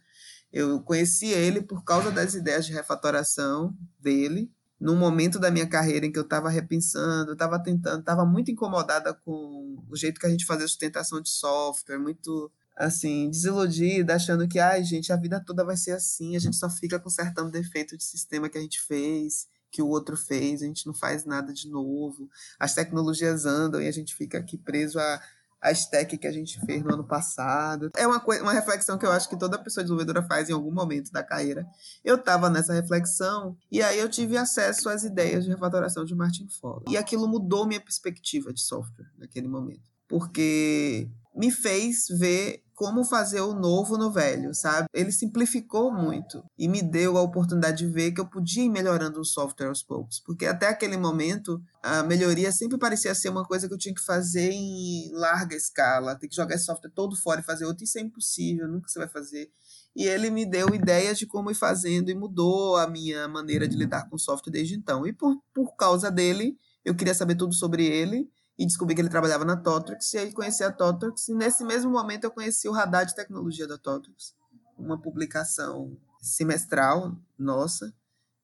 Eu conheci ele por causa das ideias de refatoração dele, num momento da minha carreira em que eu estava repensando, estava tentando, estava muito incomodada com o jeito que a gente fazia sustentação de software, muito assim, desiludida, achando que, ai, gente, a vida toda vai ser assim, a gente só fica consertando defeito de sistema que a gente fez, que o outro fez, a gente não faz nada de novo, as tecnologias andam e a gente fica aqui preso a a stack que a gente fez no ano passado. É uma, uma reflexão que eu acho que toda pessoa desenvolvedora faz em algum momento da carreira. Eu estava nessa reflexão e aí eu tive acesso às ideias de refatoração de Martin Fowler. E aquilo mudou minha perspectiva de software naquele momento. Porque me fez ver como fazer o novo no velho, sabe? Ele simplificou muito e me deu a oportunidade de ver que eu podia ir melhorando o software aos poucos, porque até aquele momento a melhoria sempre parecia ser uma coisa que eu tinha que fazer em larga escala, ter que jogar esse software todo fora e fazer outro, isso é impossível, nunca você vai fazer. E ele me deu ideias de como ir fazendo e mudou a minha maneira de lidar com o software desde então. E por, por causa dele, eu queria saber tudo sobre ele e descobri que ele trabalhava na Totrix, e aí conheci a Totrix, e nesse mesmo momento eu conheci o Radar de Tecnologia da Totrix, uma publicação semestral nossa,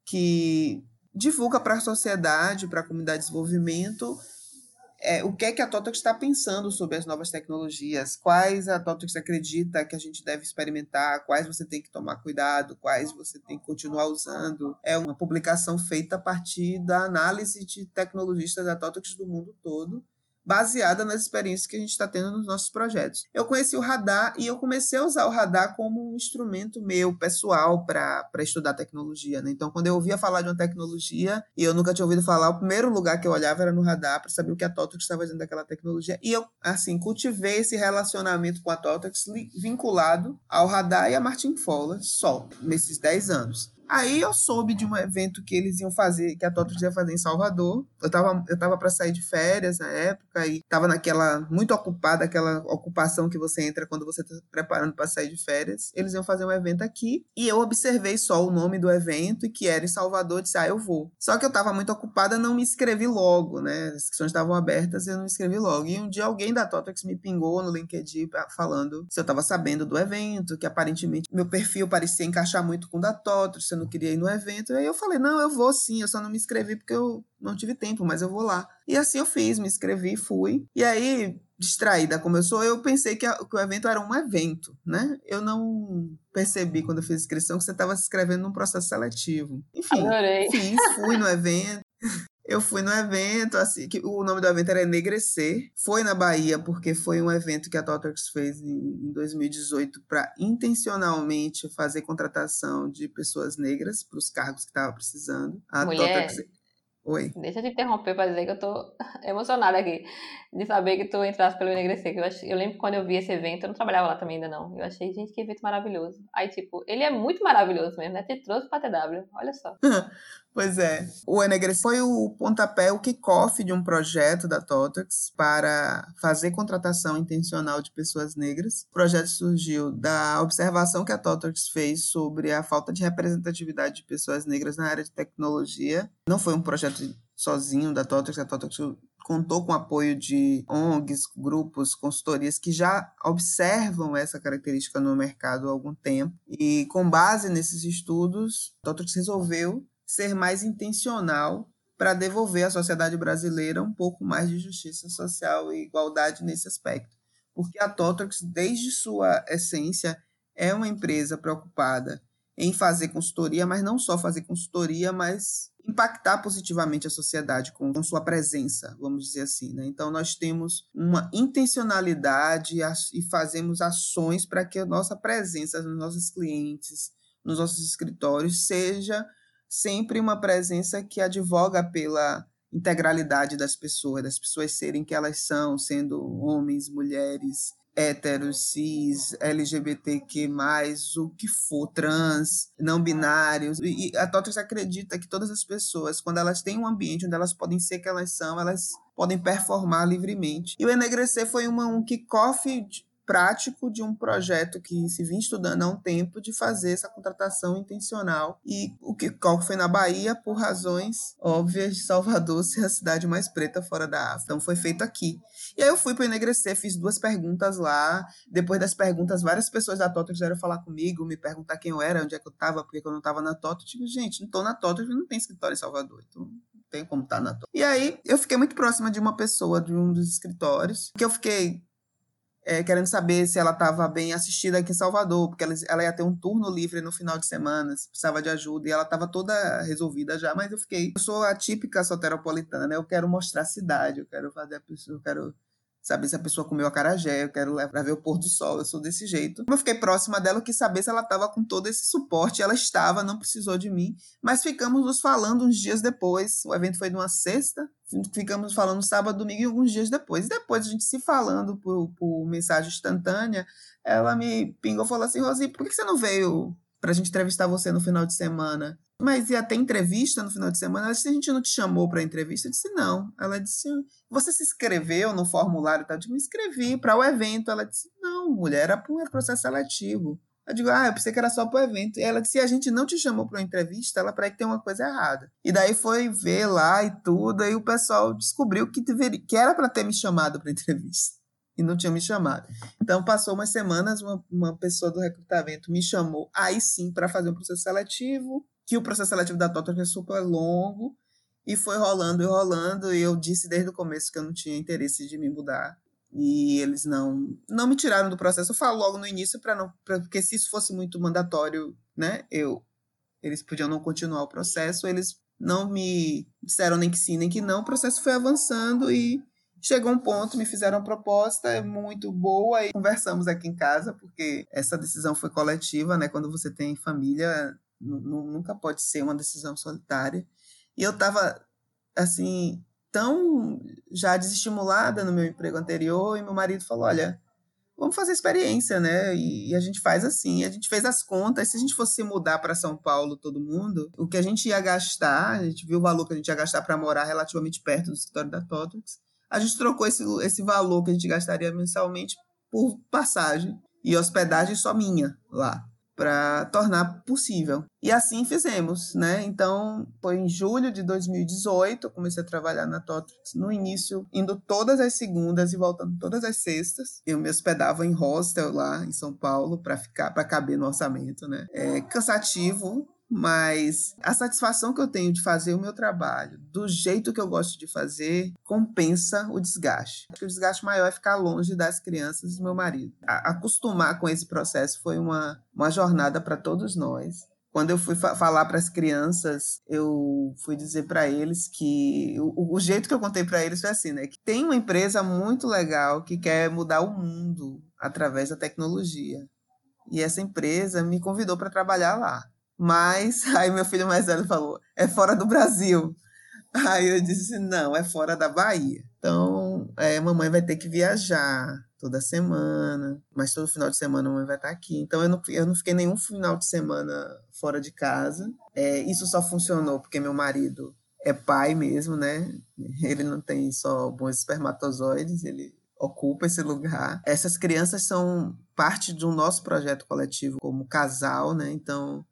que divulga para a sociedade, para a comunidade de desenvolvimento, é, o que é que a Totox está pensando sobre as novas tecnologias, quais a Totox acredita que a gente deve experimentar, quais você tem que tomar cuidado, quais você tem que continuar usando. É uma publicação feita a partir da análise de tecnologistas da Totox do mundo todo baseada nas experiências que a gente está tendo nos nossos projetos. Eu conheci o radar e eu comecei a usar o radar como um instrumento meu, pessoal, para estudar tecnologia. Né? Então, quando eu ouvia falar de uma tecnologia e eu nunca tinha ouvido falar, o primeiro lugar que eu olhava era no radar para saber o que a Totex estava fazendo daquela tecnologia. E eu, assim, cultivei esse relacionamento com a Totex vinculado ao radar e a Martin Fowler só, nesses 10 anos. Aí eu soube de um evento que eles iam fazer, que a Totos ia fazer em Salvador. Eu tava, eu tava para sair de férias na época e tava naquela, muito ocupada, aquela ocupação que você entra quando você tá preparando para sair de férias. Eles iam fazer um evento aqui e eu observei só o nome do evento e que era em Salvador, disse, ah, eu vou. Só que eu tava muito ocupada, não me inscrevi logo, né? As inscrições estavam abertas e eu não me inscrevi logo. E um dia alguém da Totex me pingou no LinkedIn falando se eu tava sabendo do evento, que aparentemente meu perfil parecia encaixar muito com o da Totex, não queria ir no evento. Aí eu falei, não, eu vou sim, eu só não me inscrevi porque eu não tive tempo, mas eu vou lá. E assim eu fiz, me inscrevi, fui. E aí distraída como eu sou, eu pensei que, a, que, o evento era um evento, né? Eu não percebi quando eu fiz a inscrição que você estava se inscrevendo num processo seletivo. Enfim, Adorei. fiz, fui no evento. Eu fui no evento, assim, que o nome do evento era Enegrecer. Foi na Bahia, porque foi um evento que a Totox fez em, 2018 para intencionalmente fazer contratação de pessoas negras para os cargos que estava precisando. A Mulher, Totox... Oi. Deixa eu te interromper para dizer que eu tô emocionada aqui de saber que tu entraste pelo Enegrecer. Que eu, ach... eu lembro quando eu vi esse evento, eu não trabalhava lá também ainda não. Eu achei, gente, que evento maravilhoso. Aí, tipo, ele é muito maravilhoso mesmo, né? Te trouxe pra TW, olha só. pois é. O Enegrecer foi o pontapé, o kickoff de um projeto da Totex para fazer contratação intencional de pessoas negras. O projeto surgiu da observação que a Totex fez sobre a falta de representatividade de pessoas negras na área de tecnologia. Não foi um projeto sozinho da Totex, a Totex contou com o apoio de ONGs, grupos, consultorias que já observam essa característica no mercado há algum tempo. E com base nesses estudos, a Totex resolveu ser mais intencional para devolver à sociedade brasileira um pouco mais de justiça social e igualdade nesse aspecto. Porque a Totex, desde sua essência, é uma empresa preocupada em fazer consultoria, mas não só fazer consultoria, mas impactar positivamente a sociedade com, com sua presença, vamos dizer assim. Né? Então, nós temos uma intencionalidade e fazemos ações para que a nossa presença nos nossos clientes, nos nossos escritórios, seja sempre uma presença que advoga pela integralidade das pessoas, das pessoas serem que elas são, sendo homens, mulheres, héteros, cis, LGBTQ+, o que for, trans, não binários. E a TOTUS acredita que todas as pessoas, quando elas têm um ambiente onde elas podem ser que elas são, elas podem performar livremente. E o Enegrecer foi uma, um kickoff prático de um projeto que se vinha estudando há um tempo de fazer essa contratação intencional. E o que foi na Bahia por razões óbvias de Salvador ser a cidade mais preta fora da África. Então foi feito aqui. E aí eu fui para Enegrecer, fiz duas perguntas lá. Depois das perguntas, várias pessoas da Toto quiseram falar comigo, me perguntar quem eu era, onde é que eu estava, porque eu não estava na Toto. Eu gente, não estou na Toto, não tem escritório em Salvador. Então tem como estar tá na Toto. E aí eu fiquei muito próxima de uma pessoa de um dos escritórios, que eu fiquei é, querendo saber se ela estava bem assistida aqui em Salvador, porque ela, ela, ia ter um turno livre no final de semana, se precisava de ajuda, e ela estava toda resolvida já, mas eu fiquei. Eu sou a típica soteropolitana, né? Eu quero mostrar a cidade, eu quero fazer a pessoa, eu quero saber se a pessoa comeu acarajé, eu quero levar ver o pôr do sol, eu sou desse jeito. Eu fiquei próxima dela, eu quis saber se ela estava com todo esse suporte, ela estava, não precisou de mim, mas ficamos nos falando uns dias depois, o evento foi numa sexta, ficamos falando sábado, domingo e alguns dias depois. E depois a gente se falando por, por mensagem instantânea, ela me pingou e falou assim, Rosi, por que você não veio para a gente entrevistar você no final de semana? Mas ia ter entrevista no final de semana? Ela disse, a gente não te chamou para entrevista? Eu disse, não. Ela disse, você se inscreveu no formulário? Eu disse, me inscrevi para o evento. Ela disse, não, mulher, era para um processo seletivo. Eu digo, ah, eu pensei que era só para o evento. E ela disse, se a gente não te chamou para uma entrevista, ela parece que tem uma coisa errada. E daí foi ver lá e tudo, aí o pessoal descobriu que, deveria, que era para ter me chamado para entrevista. E não tinha me chamado. Então, passou umas semanas, uma, uma pessoa do recrutamento me chamou, aí sim, para fazer um processo seletivo que o processo seletivo da TOTO é super longo e foi rolando e rolando e eu disse desde o começo que eu não tinha interesse de me mudar e eles não não me tiraram do processo. Eu falo logo no início para não pra, porque se isso fosse muito mandatório, né, eu eles podiam não continuar o processo, eles não me disseram nem que sim, nem que não. O processo foi avançando e chegou um ponto, me fizeram uma proposta muito boa e conversamos aqui em casa, porque essa decisão foi coletiva, né? Quando você tem família, nunca pode ser uma decisão solitária. E eu estava, assim, tão já desestimulada no meu emprego anterior, e meu marido falou: olha, vamos fazer experiência, né? E, a gente faz assim. A gente fez as contas. Se a gente fosse mudar para São Paulo, todo mundo, o que a gente ia gastar, a gente viu o valor que a gente ia gastar para morar relativamente perto do escritório da Totox. A gente trocou esse, esse valor que a gente gastaria mensalmente por passagem e hospedagem só minha lá para tornar possível. E assim fizemos, né? Então, foi em julho de 2018, eu comecei a trabalhar na Totrix, no início, indo todas as segundas e voltando todas as sextas. Eu me hospedava em hostel lá em São Paulo para ficar, para caber no orçamento, né? É cansativo, mas a satisfação que eu tenho de fazer o meu trabalho do jeito que eu gosto de fazer compensa o desgaste. O desgaste maior é ficar longe das crianças e do meu marido. A acostumar com esse processo foi uma, uma jornada para todos nós. Quando eu fui fa falar para as crianças, eu fui dizer para eles que o, o, jeito que eu contei para eles foi assim, né? Que tem uma empresa muito legal que quer mudar o mundo através da tecnologia. E essa empresa me convidou para trabalhar lá. Mas aí meu filho mais velho falou: é fora do Brasil. Aí eu disse: não, é fora da Bahia. Então, é, mamãe vai ter que viajar toda semana, mas todo final de semana a mamãe vai estar aqui. Então, eu não, eu não fiquei nenhum final de semana fora de casa. É, isso só funcionou porque meu marido é pai mesmo, né? Ele não tem só bons espermatozoides, ele ocupa esse lugar. Essas crianças são parte do nosso projeto coletivo como casal, né? Então,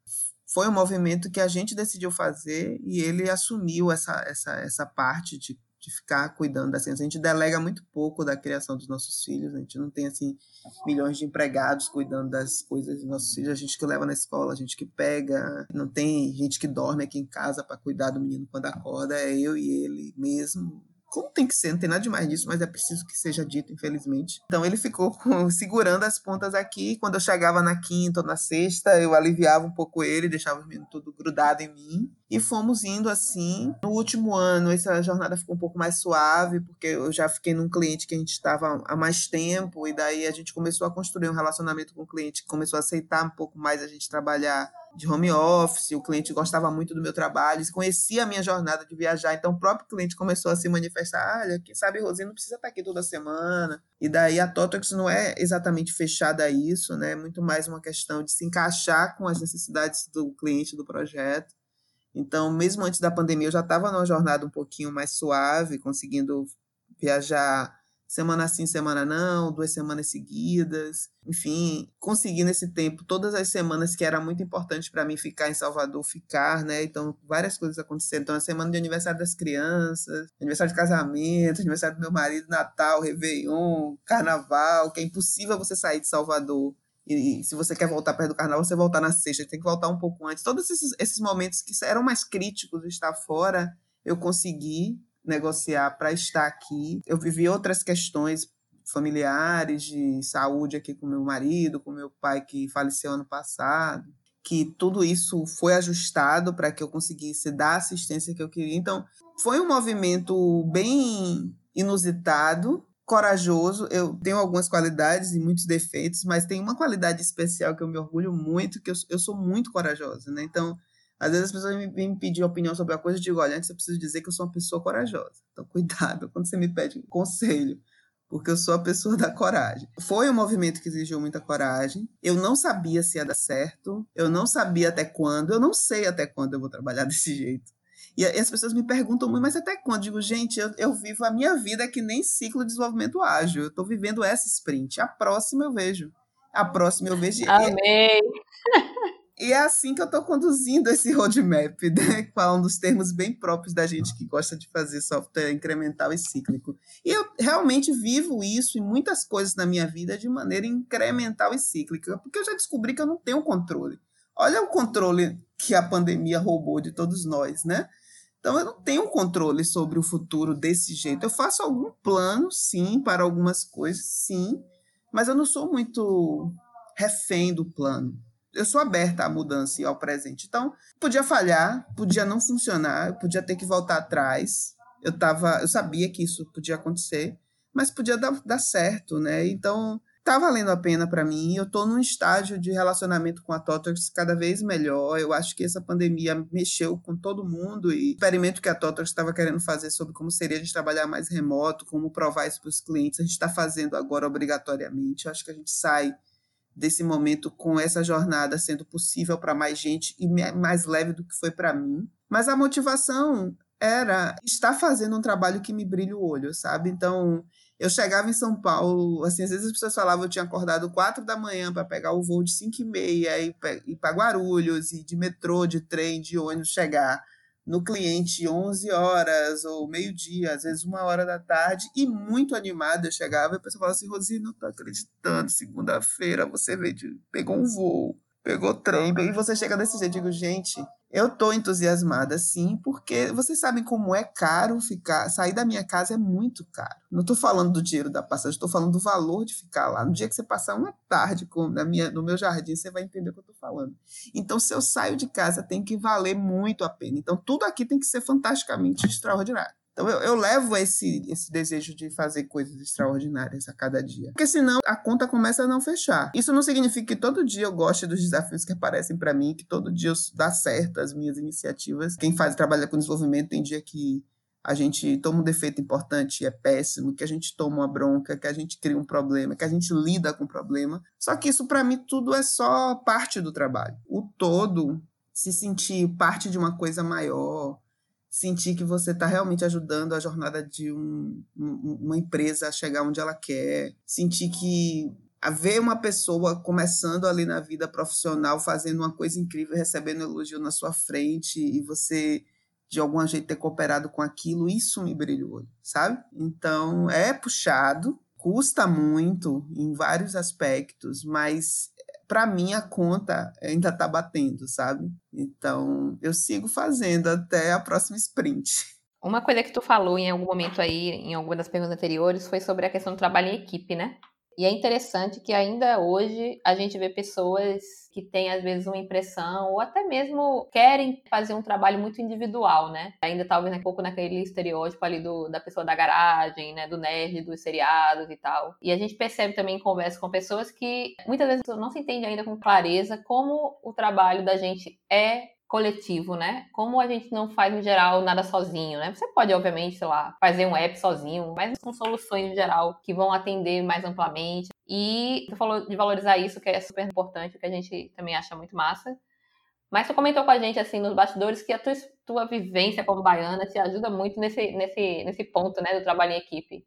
foi um movimento que a gente decidiu fazer e ele assumiu essa, essa, essa parte de, de ficar cuidando da ciência. A gente delega muito pouco da criação dos nossos filhos, a gente não tem assim milhões de empregados cuidando das coisas dos nossos filhos, a gente que leva na escola, a gente que pega, não tem gente que dorme aqui em casa para cuidar do menino quando acorda, é eu e ele mesmo como tem que ser, não tem nada demais disso, mas é preciso que seja dito, infelizmente. Então ele ficou segurando as pontas aqui. Quando eu chegava na quinta ou na sexta, eu aliviava um pouco ele, deixava o menino tudo grudado em mim. E fomos indo assim. No último ano, essa jornada ficou um pouco mais suave, porque eu já fiquei num cliente que a gente estava há mais tempo, e daí a gente começou a construir um relacionamento com o cliente, começou a aceitar um pouco mais a gente trabalhar de home office, o cliente gostava muito do meu trabalho, conhecia a minha jornada de viajar, então o próprio cliente começou a se manifestar, olha, quem sabe Rosinha não precisa estar aqui toda semana. E daí a Totox não é exatamente fechada a isso, né? É muito mais uma questão de se encaixar com as necessidades do cliente do projeto. Então, mesmo antes da pandemia, eu já estava numa jornada um pouquinho mais suave, conseguindo viajar semana sim, semana não, duas semanas seguidas, enfim, consegui nesse tempo todas as semanas que era muito importante para mim ficar em Salvador, ficar, né? Então, várias coisas aconteceram. Então, a semana de aniversário das crianças, aniversário de casamento, aniversário do meu marido, Natal, Réveillon, Carnaval, que é impossível você sair de Salvador. E, e se você quer voltar perto do carnaval, você voltar na sexta, tem que voltar um pouco antes. Todos esses, esses momentos que eram mais críticos de estar fora, eu consegui negociar para estar aqui. Eu vivi outras questões familiares de saúde aqui com meu marido, com meu pai que faleceu ano passado, que tudo isso foi ajustado para que eu conseguisse dar a assistência que eu queria. Então, foi um movimento bem inusitado, corajoso. Eu tenho algumas qualidades e muitos defeitos, mas tem uma qualidade especial que eu me orgulho muito, que eu, eu sou muito corajosa, né? Então, às vezes as pessoas me, me pedir opinião sobre a coisa, eu digo, olha, antes eu preciso dizer que eu sou uma pessoa corajosa. Então, cuidado quando você me pede um conselho, porque eu sou a pessoa da coragem. Foi um movimento que exigiu muita coragem. Eu não sabia se ia dar certo, eu não sabia até quando, eu não sei até quando eu vou trabalhar desse jeito. E as pessoas me perguntam muito, mas até quando? Eu digo, gente, eu, eu vivo a minha vida que nem ciclo de desenvolvimento ágil. Eu estou vivendo essa sprint. A próxima eu vejo. A próxima eu vejo. Amei! E é assim que eu estou conduzindo esse roadmap, né? falando dos termos bem próprios da gente que gosta de fazer software incremental e cíclico. E eu realmente vivo isso em muitas coisas na minha vida de maneira incremental e cíclica, porque eu já descobri que eu não tenho controle. Olha o controle que a pandemia roubou de todos nós, né? Então eu não tenho controle sobre o futuro desse jeito. Eu faço algum plano, sim, para algumas coisas, sim, mas eu não sou muito refém do plano eu sou aberta à mudança e ao presente. Então, podia falhar, podia não funcionar, podia ter que voltar atrás. Eu tava, eu sabia que isso podia acontecer, mas podia dar, dar certo, né? Então, tá valendo a pena para mim. Eu tô num estágio de relacionamento com a Totox cada vez melhor. Eu acho que essa pandemia mexeu com todo mundo e o experimento que a Totox estava querendo fazer sobre como seria gente trabalhar mais remoto, como provar isso para os clientes, a gente está fazendo agora obrigatoriamente. Eu acho que a gente sai desse momento com essa jornada sendo possível para mais gente e mais leve do que foi para mim. Mas a motivação era estar fazendo um trabalho que me brilha o olho, sabe? Então, eu chegava em São Paulo, assim, às vezes as pessoas falavam eu tinha acordado quatro da manhã para pegar o voo de cinco e meia e ir para Guarulhos, e de metrô, de trem, de ônibus chegar no cliente 11 horas ou meio-dia, às vezes uma hora da tarde, e muito animada eu chegava e a pessoa falava assim, Rosina, não tô acreditando, segunda-feira você veio de, pegou um voo. Pegou trem, e você chega desse jeito, digo, gente, eu tô entusiasmada sim, porque vocês sabem como é caro ficar. Sair da minha casa é muito caro. Não tô falando do dinheiro da passagem, tô falando do valor de ficar lá. No dia que você passar uma tarde com, na minha, no meu jardim, você vai entender o que eu tô falando. Então, se eu saio de casa, tem que valer muito a pena. Então, tudo aqui tem que ser fantasticamente extraordinário. Então eu, eu, levo esse, esse desejo de fazer coisas extraordinárias a cada dia. Porque senão a conta começa a não fechar. Isso não significa que todo dia eu goste dos desafios que aparecem para mim, que todo dia dá certo as minhas iniciativas. Quem faz trabalha com desenvolvimento tem dia que a gente toma um defeito importante e é péssimo, que a gente toma uma bronca, que a gente cria um problema, que a gente lida com o problema. Só que isso para mim tudo é só parte do trabalho. O todo, se sentir parte de uma coisa maior, sentir que você está realmente ajudando a jornada de um, um, uma empresa a chegar onde ela quer, sentir que ver uma pessoa começando ali na vida profissional, fazendo uma coisa incrível, recebendo elogio na sua frente e você de algum jeito ter cooperado com aquilo, isso me olho, sabe? Então é puxado, custa muito em vários aspectos, mas para mim a conta ainda está batendo, sabe? Então eu sigo fazendo até a próxima sprint. Uma coisa que tu falou em algum momento aí, em alguma das perguntas anteriores, foi sobre a questão do trabalho em equipe, né? E é interessante que ainda hoje a gente vê pessoas que têm, às vezes, uma impressão, ou até mesmo querem fazer um trabalho muito individual, né? Ainda talvez um pouco naquele estereótipo ali do, da pessoa da garagem, né? Do nerd, dos seriados e tal. E a gente percebe também em conversa com pessoas que muitas vezes não se entende ainda com clareza como o trabalho da gente é coletivo, né? Como a gente não faz, em geral, nada sozinho, né? Você pode, obviamente, sei lá, fazer um app sozinho, mas com soluções, em geral, que vão atender mais amplamente. E você falou de valorizar isso, que é super importante, que a gente também acha muito massa. Mas você comentou com a gente, assim, nos bastidores, que a tua, tua vivência como baiana te ajuda muito nesse, nesse, nesse ponto, né, do trabalho em equipe.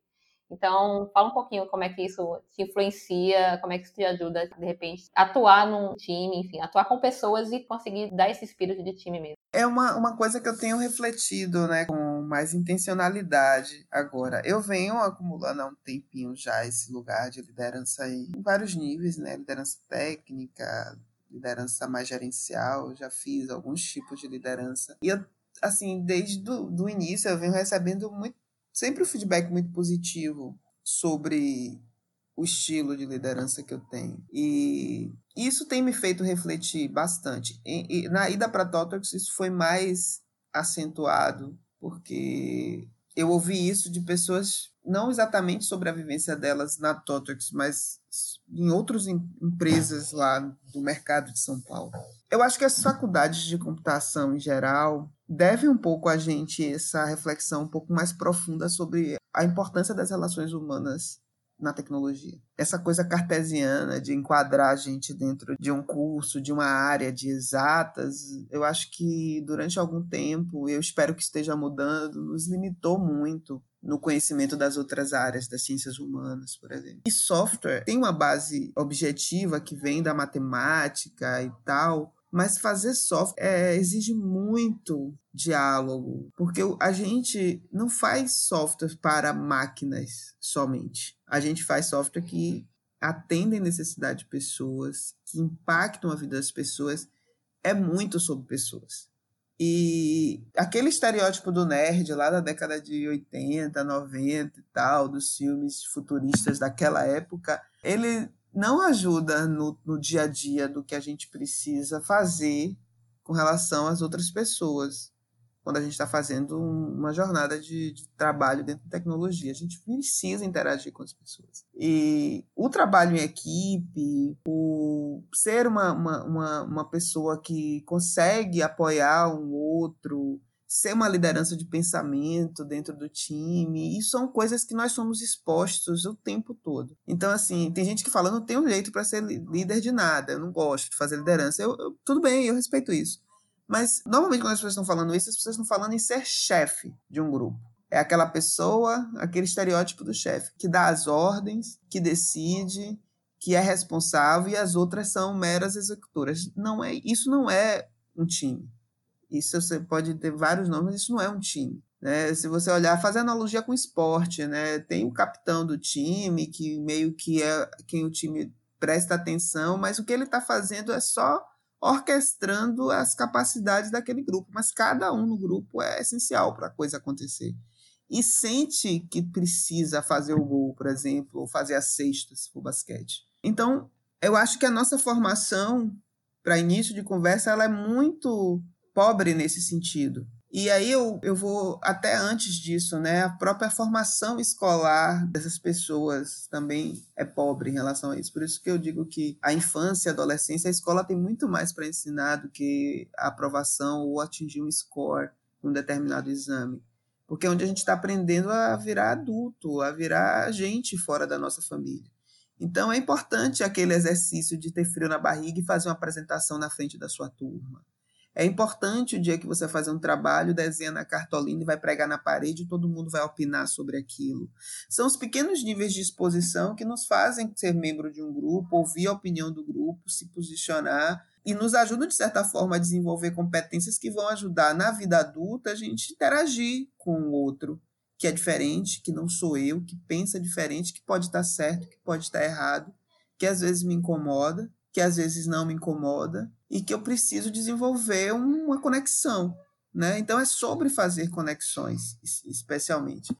Então, fala um pouquinho como é que isso te influencia, como é que isso te ajuda, de repente, atuar num time, enfim, atuar com pessoas e conseguir dar esse espírito de time mesmo. É uma, uma coisa que eu tenho refletido, né, com mais intencionalidade agora. Eu venho acumulando há um tempinho já esse lugar de liderança em vários níveis, né, liderança técnica, liderança mais gerencial, já fiz alguns tipos de liderança. E eu, assim, desde do, do início eu venho recebendo muito sempre o um feedback muito positivo sobre o estilo de liderança que eu tenho. E isso tem me feito refletir bastante. E, e na ida para Totox isso foi mais acentuado, porque eu ouvi isso de pessoas, não exatamente sobre a vivência delas na Totox, mas em outras em, empresas lá do mercado de São Paulo. Eu acho que as faculdades de computação em geral deve um pouco a gente essa reflexão um pouco mais profunda sobre a importância das relações humanas na tecnologia. Essa coisa cartesiana de enquadrar a gente dentro de um curso, de uma área de exatas, eu acho que durante algum tempo, eu espero que esteja mudando, nos limitou muito no conhecimento das outras áreas das ciências humanas, por exemplo. E software tem uma base objetiva que vem da matemática e tal, mas fazer software é, exige muito diálogo, porque a gente não faz software para máquinas somente. A gente faz software que atendem necessidade de pessoas, que impactam a vida das pessoas, é muito sobre pessoas. E aquele estereótipo do nerd lá da década de 80, 90 e tal, dos filmes futuristas daquela época, ele não ajuda no, no dia a dia do que a gente precisa fazer com relação às outras pessoas quando a gente está fazendo uma jornada de, de, trabalho dentro da tecnologia. A gente precisa interagir com as pessoas. E o trabalho em equipe, o ser uma, uma, uma, uma pessoa que consegue apoiar um outro, ser uma liderança de pensamento dentro do time, isso são coisas que nós somos expostos o tempo todo. Então, assim, tem gente que fala, não tenho jeito para ser líder de nada, eu não gosto de fazer liderança. Eu, eu, tudo bem, eu respeito isso. Mas, normalmente, quando as pessoas estão falando isso, as pessoas estão falando em ser chefe de um grupo. É aquela pessoa, aquele estereótipo do chefe, que dá as ordens, que decide, que é responsável e as outras são meras executoras. Não é, isso não é um time. Isso você pode ter vários nomes, isso não é um time. Né? Se você olhar, fazer analogia com esporte, né? tem o capitão do time, que meio que é quem o time presta atenção, mas o que ele está fazendo é só orquestrando as capacidades daquele grupo. Mas cada um no grupo é essencial para a coisa acontecer. E sente que precisa fazer o gol, por exemplo, ou fazer a cesta, se for basquete. Então, eu acho que a nossa formação para início de conversa ela é muito pobre nesse sentido. E aí eu, eu vou até antes disso, né? A própria formação escolar dessas pessoas também é pobre em relação a isso. Por isso que eu digo que a infância, a adolescência, a escola tem muito mais para ensinar do que a aprovação ou atingir um score um determinado exame. Porque é onde a gente está aprendendo a virar adulto, a virar gente fora da nossa família. Então é importante aquele exercício de ter frio na barriga e fazer uma apresentação na frente da sua turma. É importante o dia que você fazer um trabalho, desenha na cartolina e vai pregar na parede e todo mundo vai opinar sobre aquilo. São os pequenos níveis de exposição que nos fazem ser membro de um grupo, ouvir a opinião do grupo, se posicionar e nos ajudam, de certa forma, a desenvolver competências que vão ajudar na vida adulta a gente interagir com o outro, que é diferente, que não sou eu, que pensa diferente, que pode estar certo, que pode estar errado, que às vezes me incomoda, que às vezes não me incomoda e que eu preciso desenvolver uma conexão, né? Então é sobre fazer conexões, especialmente.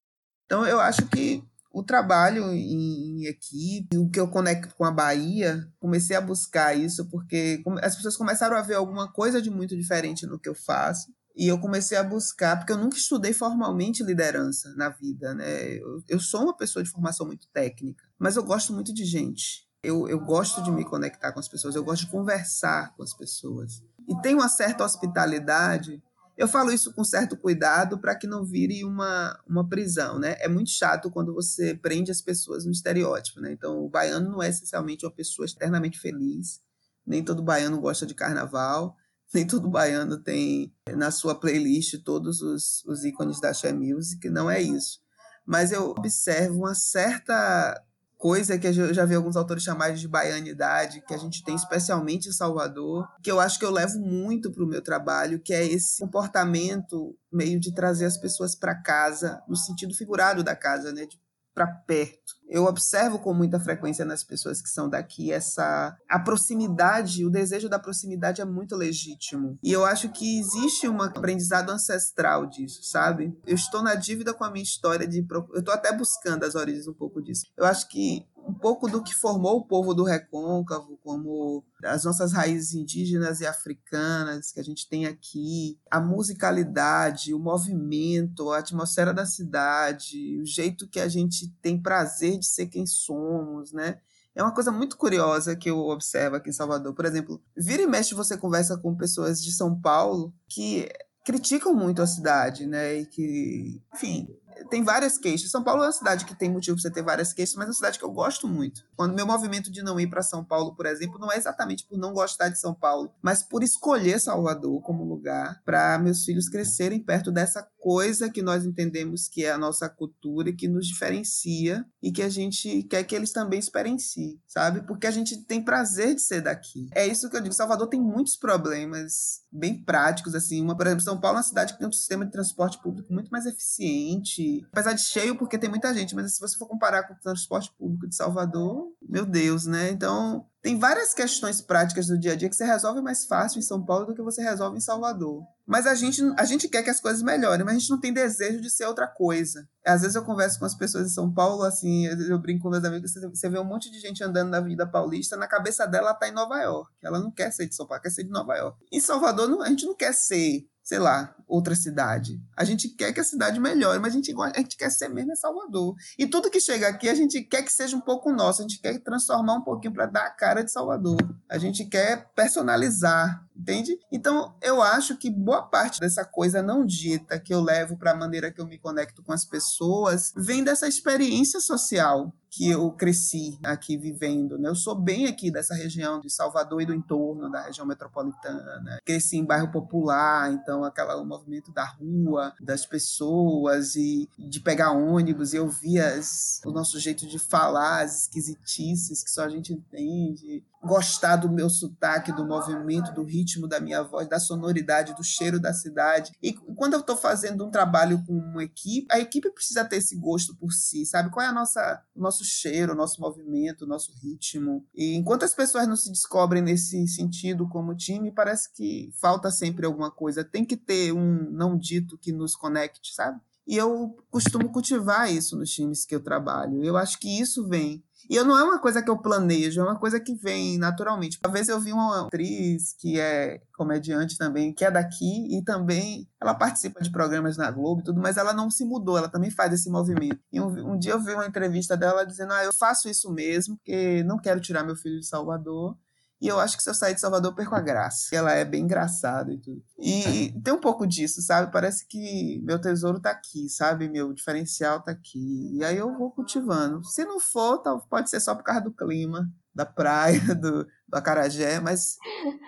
Então eu acho que o trabalho em, equipe, o que eu conecto com a Bahia, comecei a buscar isso porque as pessoas começaram a ver alguma coisa de muito diferente no que eu faço. E eu comecei a buscar, porque eu nunca estudei formalmente liderança na vida, né? Eu, eu sou uma pessoa de formação muito técnica, mas eu gosto muito de gente. Eu, eu gosto de me conectar com as pessoas, eu gosto de conversar com as pessoas. E tem uma certa hospitalidade. Eu falo isso com certo cuidado para que não vire uma, uma prisão, né? É muito chato quando você prende as pessoas no estereótipo, né? Então, o baiano não é essencialmente uma pessoa externamente feliz, nem todo baiano gosta de carnaval, nem todo baiano tem na sua playlist todos os, os ícones da Xé Music, não é isso. Mas eu observo uma certa coisa que eu já vi alguns autores chamarem de baianidade, que a gente tem especialmente em Salvador, que eu acho que eu levo muito para o meu trabalho, que é esse comportamento meio de trazer as pessoas para casa, no sentido figurado da casa, né? Para perto. Eu observo com muita frequência nas pessoas que são daqui essa a proximidade, o desejo da proximidade é muito legítimo. E eu acho que existe um aprendizado ancestral disso, sabe? Eu estou na dívida com a minha história de eu estou até buscando as origens um pouco disso. Eu acho que um pouco do que formou o povo do recôncavo, como as nossas raízes indígenas e africanas que a gente tem aqui, a musicalidade, o movimento, a atmosfera da cidade, o jeito que a gente tem prazer de ser quem somos, né? É uma coisa muito curiosa que eu observo aqui em Salvador. Por exemplo, vira e mexe você conversa com pessoas de São Paulo que criticam muito a cidade, né? E que, enfim, tem várias queixas. São Paulo é uma cidade que tem motivo para você ter várias queixas, mas é uma cidade que eu gosto muito. Quando meu movimento de não ir para São Paulo, por exemplo, não é exatamente por não gostar de São Paulo, mas por escolher Salvador como lugar para meus filhos crescerem perto dessa coisa que nós entendemos que é a nossa cultura e que nos diferencia e que a gente quer que eles também experienciem, sabe? Porque a gente tem prazer de ser daqui. É isso que eu digo. Salvador tem muitos problemas bem práticos, assim. Uma, por exemplo, São Paulo é uma cidade que tem um sistema de transporte público muito mais eficiente, apesar de cheio porque tem muita gente, mas se você for comparar com o transporte público de Salvador, meu Deus, né? Então, tem várias questões práticas do dia a dia que você resolve mais fácil em São Paulo do que você resolve em Salvador. Mas a gente, a gente quer que as coisas melhorem, mas a gente não tem desejo de ser outra coisa. Às vezes eu converso com as pessoas em São Paulo, assim, eu brinco com meus amigos, você vê um monte de gente andando na Avenida Paulista, na cabeça dela ela tá em Nova York. Ela não quer ser de São Paulo, quer ser de Nova York. Em Salvador, a gente não quer ser sei lá, outra cidade. A gente quer que a cidade melhore, mas a gente, a gente quer ser mesmo em Salvador. E tudo que chega aqui, a gente quer que seja um pouco nosso, a gente quer transformar um pouquinho para dar a cara de Salvador. A gente quer personalizar, entende? Então, eu acho que boa parte dessa coisa não dita que eu levo para a maneira que eu me conecto com as pessoas vem dessa experiência social que eu cresci aqui vivendo. Né? Eu sou bem aqui dessa região de Salvador e do entorno da região metropolitana. Cresci em bairro popular, então aquela o movimento da rua, das pessoas e de pegar ônibus e ouvir as, o nosso jeito de falar, as esquisitices que só a gente entende gostar do meu sotaque, do movimento, do ritmo da minha voz, da sonoridade, do cheiro da cidade. E quando eu estou fazendo um trabalho com uma equipe, a equipe precisa ter esse gosto por si, sabe? Qual é a nossa, o nosso cheiro, o nosso movimento, o nosso ritmo. E enquanto as pessoas não se descobrem nesse sentido como time, parece que falta sempre alguma coisa. Tem que ter um não dito que nos conecte, sabe? E eu costumo cultivar isso nos times que eu trabalho. Eu acho que isso vem e eu não é uma coisa que eu planejo, é uma coisa que vem naturalmente. Uma vez eu vi uma atriz que é comediante também, que é daqui e também ela participa de programas na Globo e tudo, mas ela não se mudou, ela também faz esse movimento. E um, um dia eu vi uma entrevista dela dizendo: "Ah, eu faço isso mesmo, porque não quero tirar meu filho de Salvador e eu acho que se eu sair de Salvador, eu perco a graça. Ela é bem engraçada e tudo. E tem um pouco disso, sabe? Parece que meu tesouro tá aqui, sabe? Meu diferencial tá aqui. E aí eu vou cultivando. Se não for, pode ser só por causa do clima, da praia, do, do acarajé, mas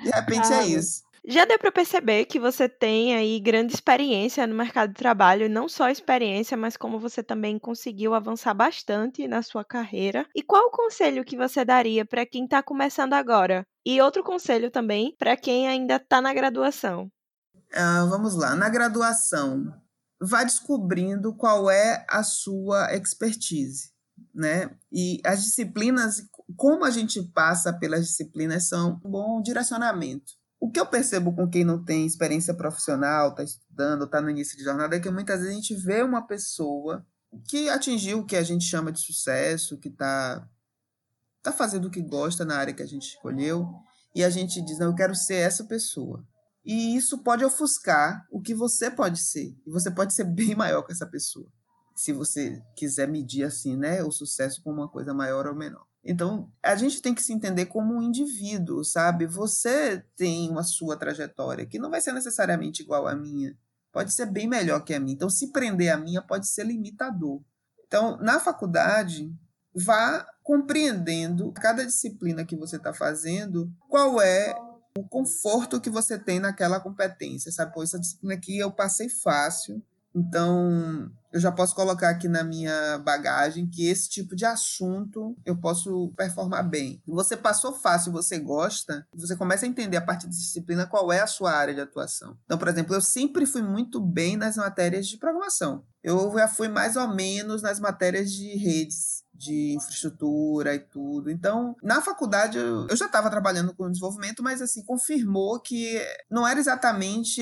de repente é ah, é isso. Já deu para perceber que você tem aí grande experiência no mercado de trabalho, não só experiência, mas como você também conseguiu avançar bastante na sua carreira. E qual o conselho que você daria para quem está começando agora? E outro conselho também para quem ainda está na graduação. Uh, vamos lá, na graduação, vá descobrindo qual é a sua expertise, né? E as disciplinas, como a gente passa pelas disciplinas, são um bom direcionamento. O que eu percebo com quem não tem experiência profissional, está estudando, está no início de jornada, é que muitas vezes a gente vê uma pessoa que atingiu o que a gente chama de sucesso, que está tá fazendo o que gosta na área que a gente escolheu, e a gente diz, não, eu quero ser essa pessoa. E isso pode ofuscar o que você pode ser. E você pode ser bem maior que essa pessoa. Se você quiser medir assim, né, o sucesso como uma coisa maior ou menor. Então, a gente tem que se entender como um indivíduo, sabe? Você tem uma sua trajetória que não vai ser necessariamente igual à minha. Pode ser bem melhor que a minha. Então, se prender a minha pode ser limitador. Então, na faculdade, vá compreendendo cada disciplina que você está fazendo, qual é o conforto que você tem naquela competência, sabe? Pô, essa disciplina aqui eu passei fácil, então, eu já posso colocar aqui na minha bagagem que esse tipo de assunto eu posso performar bem. Você passou fácil, você gosta, você começa a entender a partir da disciplina qual é a sua área de atuação. Então, por exemplo, eu sempre fui muito bem nas matérias de programação. Eu já fui mais ou menos nas matérias de redes de infraestrutura e tudo. Então, na faculdade eu, já estava trabalhando com desenvolvimento, mas assim, confirmou que não era exatamente.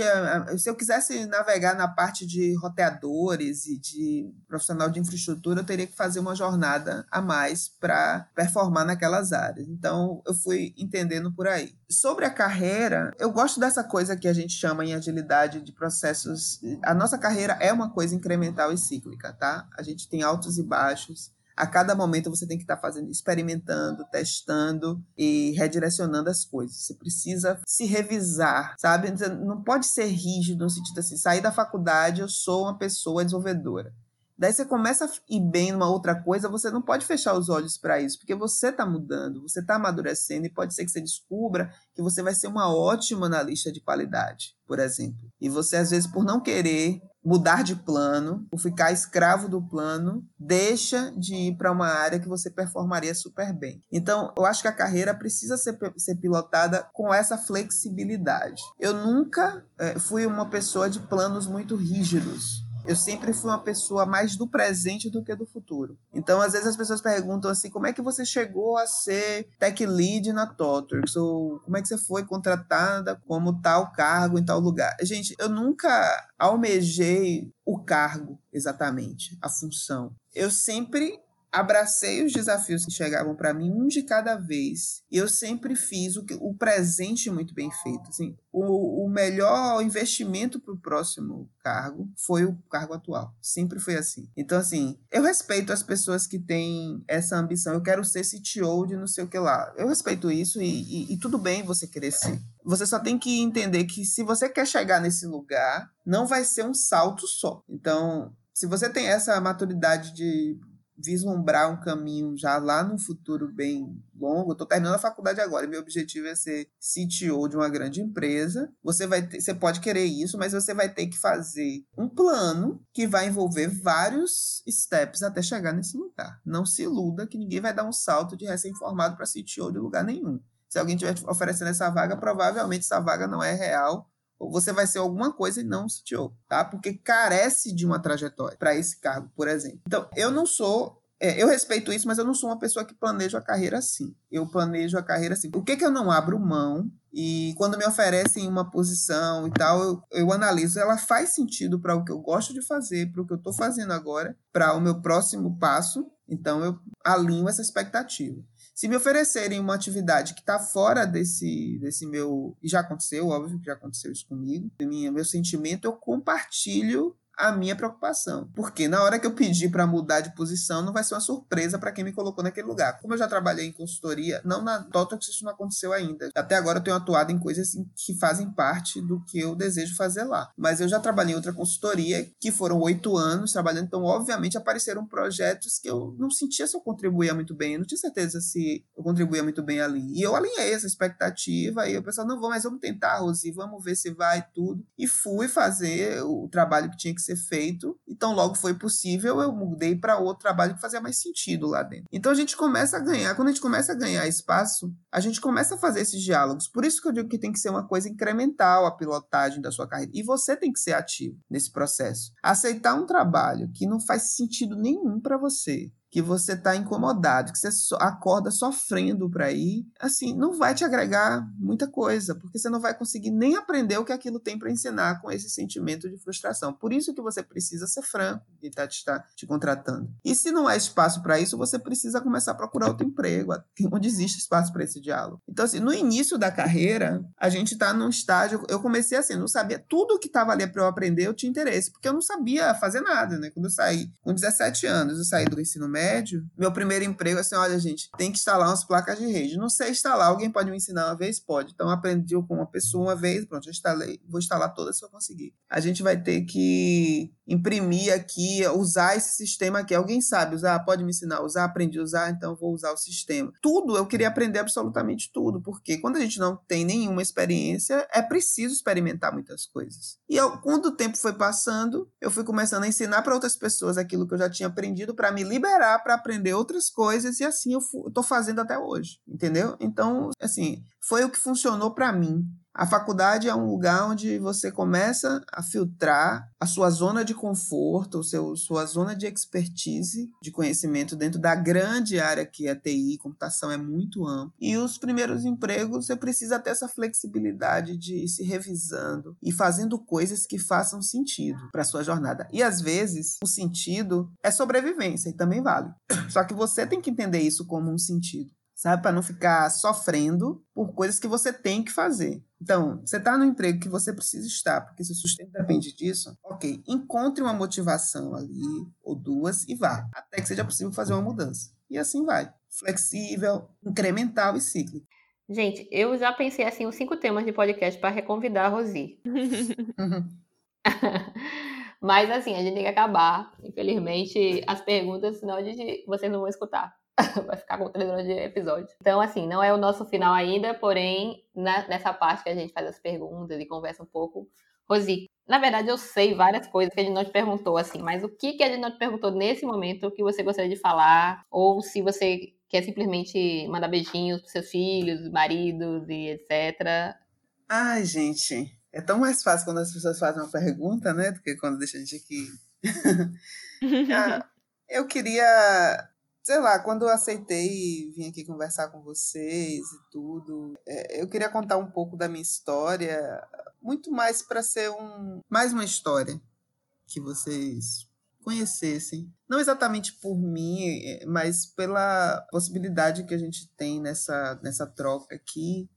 Se eu quisesse navegar na parte de roteadores e de profissional de infraestrutura, eu teria que fazer uma jornada a mais para performar naquelas áreas. Então, eu fui entendendo por aí. Sobre a carreira, eu gosto dessa coisa que a gente chama em agilidade de processos. A nossa carreira é uma coisa incremental e cíclica, tá? A gente tem altos e baixos a cada momento você tem que estar tá fazendo, experimentando, testando e redirecionando as coisas. Você precisa se revisar, sabe? Não pode ser rígido no sentido assim, sair da faculdade, eu sou uma pessoa desenvolvedora. Daí você começa a ir bem numa outra coisa, você não pode fechar os olhos para isso, porque você está mudando, você está amadurecendo e pode ser que você descubra que você vai ser uma ótima analista de qualidade, por exemplo. E você, às vezes, por não querer mudar de plano, por ficar escravo do plano, deixa de ir para uma área que você performaria super bem. Então, eu acho que a carreira precisa ser, ser pilotada com essa flexibilidade. Eu nunca é, fui uma pessoa de planos muito rígidos eu sempre fui uma pessoa mais do presente do que do futuro. Então, às vezes as pessoas perguntam assim, como é que você chegou a ser tech lead na Totrix? Ou como é que você foi contratada como tal cargo em tal lugar? Gente, eu nunca almejei o cargo exatamente, a função. Eu sempre abracei os desafios que chegavam para mim, um de cada vez. E eu sempre fiz o, que, o presente muito bem feito. Assim, o, o melhor investimento para o próximo cargo foi o cargo atual. Sempre foi assim. Então, assim, eu respeito as pessoas que têm essa ambição. Eu quero ser CTO de não sei o que lá. Eu respeito isso e, e, e tudo bem você ser. Você só tem que entender que se você quer chegar nesse lugar, não vai ser um salto só. Então, se você tem essa maturidade de vislumbrar um caminho já lá no futuro bem longo. Estou terminando a faculdade agora e meu objetivo é ser CTO de uma grande empresa. Você vai ter, você pode querer isso, mas você vai ter que fazer um plano que vai envolver vários steps até chegar nesse lugar. Não se iluda que ninguém vai dar um salto de recém-formado para CTO de lugar nenhum. Se alguém estiver oferecendo essa vaga, provavelmente essa vaga não é real você vai ser alguma coisa e não um CTO, tá? Porque carece de uma trajetória para esse cargo, por exemplo. Então, eu não sou É, eu respeito isso, mas eu não sou uma pessoa que planeja a carreira assim. Eu planejo a carreira assim. O que, que eu não abro mão? E quando me oferecem uma posição e tal, eu, eu analiso, ela faz sentido para o que eu gosto de fazer, para o que eu estou fazendo agora, para o meu próximo passo. Então eu alinho essa expectativa. Se me oferecerem uma atividade que está fora desse, desse meu. E já aconteceu, óbvio que já aconteceu isso comigo. Minha, meu sentimento, eu compartilho a minha preocupação. Porque na hora que eu pedir para mudar de posição, não vai ser uma surpresa para quem me colocou naquele lugar. Como eu já trabalhei em consultoria, não na Totox isso não aconteceu ainda. Até agora eu tenho atuado em coisas que fazem parte do que eu desejo fazer lá. Mas eu já trabalhei em outra consultoria que foram oito anos trabalhando, então obviamente apareceram projetos que eu não sentia se eu contribuía muito bem. Eu não tinha certeza se eu contribuía muito bem ali. E eu alinhei essa expectativa e o pessoal, não, vou, mas vamos tentar, Rosi, vamos ver se vai tudo. E fui fazer o trabalho que tinha que ser feito. Então, logo foi possível, eu mudei para outro trabalho que fazia mais sentido lá dentro. Então, a gente começa a ganhar. Quando a gente começa a ganhar espaço, a gente começa a fazer esses diálogos. Por isso que eu digo que tem que ser uma coisa incremental a pilotagem da sua carreira. E você tem que ser ativo nesse processo. Aceitar um trabalho que não faz sentido nenhum para você que você está incomodado, que você acorda sofrendo para ir, assim, não vai te agregar muita coisa, porque você não vai conseguir nem aprender o que aquilo tem para ensinar com esse sentimento de frustração. Por isso que você precisa ser franco e tá te, contratando. E se não há espaço para isso, você precisa começar a procurar outro emprego, onde existe espaço para esse diálogo. Então, assim, no início da carreira, a gente está num estágio. Eu comecei assim, não sabia tudo que estava ali para eu aprender, eu tinha interesse, porque eu não sabia fazer nada, né? Quando eu saí com 17 anos, eu saí do ensino médio médio, meu primeiro emprego, assim, olha, gente, tem que instalar umas placas de rede. Não sei instalar, alguém pode me ensinar uma vez? Pode. Então, aprendi com uma pessoa uma vez, pronto, já instalei, vou instalar todas se eu conseguir. A gente vai ter que imprimir aqui, usar esse sistema aqui. Alguém sabe usar? Pode me ensinar a usar? Aprendi a usar, então vou usar o sistema. Tudo, eu queria aprender absolutamente tudo, porque quando a gente não tem nenhuma experiência, é preciso experimentar muitas coisas. E eu, quando o tempo foi passando, eu fui começando a ensinar para outras pessoas aquilo que eu já tinha aprendido para me liberar para aprender outras coisas e assim eu estou fazendo até hoje, entendeu? Então, assim, foi o que funcionou para mim. A faculdade é um lugar onde você começa a filtrar a sua zona de conforto, seu, sua zona de expertise, de conhecimento dentro da grande área que é TI, computação é muito ampla. E os primeiros empregos, você precisa ter essa flexibilidade de ir se revisando e fazendo coisas que façam sentido para sua jornada. E às vezes, o sentido é sobrevivência e também vale. Só que você tem que entender isso como um sentido sabe? Para não ficar sofrendo por coisas que você tem que fazer. Então, você está no emprego que você precisa estar, porque seu sustento depende disso. Ok, encontre uma motivação ali, ou duas, e vá, até que seja possível fazer uma mudança. E assim vai. Flexível, incremental e cíclico. Gente, eu já pensei assim os cinco temas de podcast para reconvidar a Rosi. Mas assim, a gente tem que acabar. Infelizmente, as perguntas, senão a gente, vocês não vão escutar. vai ficar com três horas de episódio. Então, assim, não é o nosso final ainda, porém, na, nessa parte que a gente faz as perguntas e conversa um pouco. Rosi, na verdade, eu sei várias coisas que a gente não te perguntou, assim, mas o que, que a gente não te perguntou nesse momento que você gostaria de falar? Ou se você quer simplesmente mandar beijinhos pros seus filhos, maridos e etc. Ai, gente, é tão mais fácil quando as pessoas fazem uma pergunta, né? Do que quando deixa a gente aqui. ah, eu queria sei lá, quando eu aceitei vir aqui conversar com vocês e tudo, é, eu queria contar um pouco da minha história, muito mais para ser um mais uma história que vocês conhecessem, não exatamente por mim, é, mas pela possibilidade que a gente tem nessa nessa troca aqui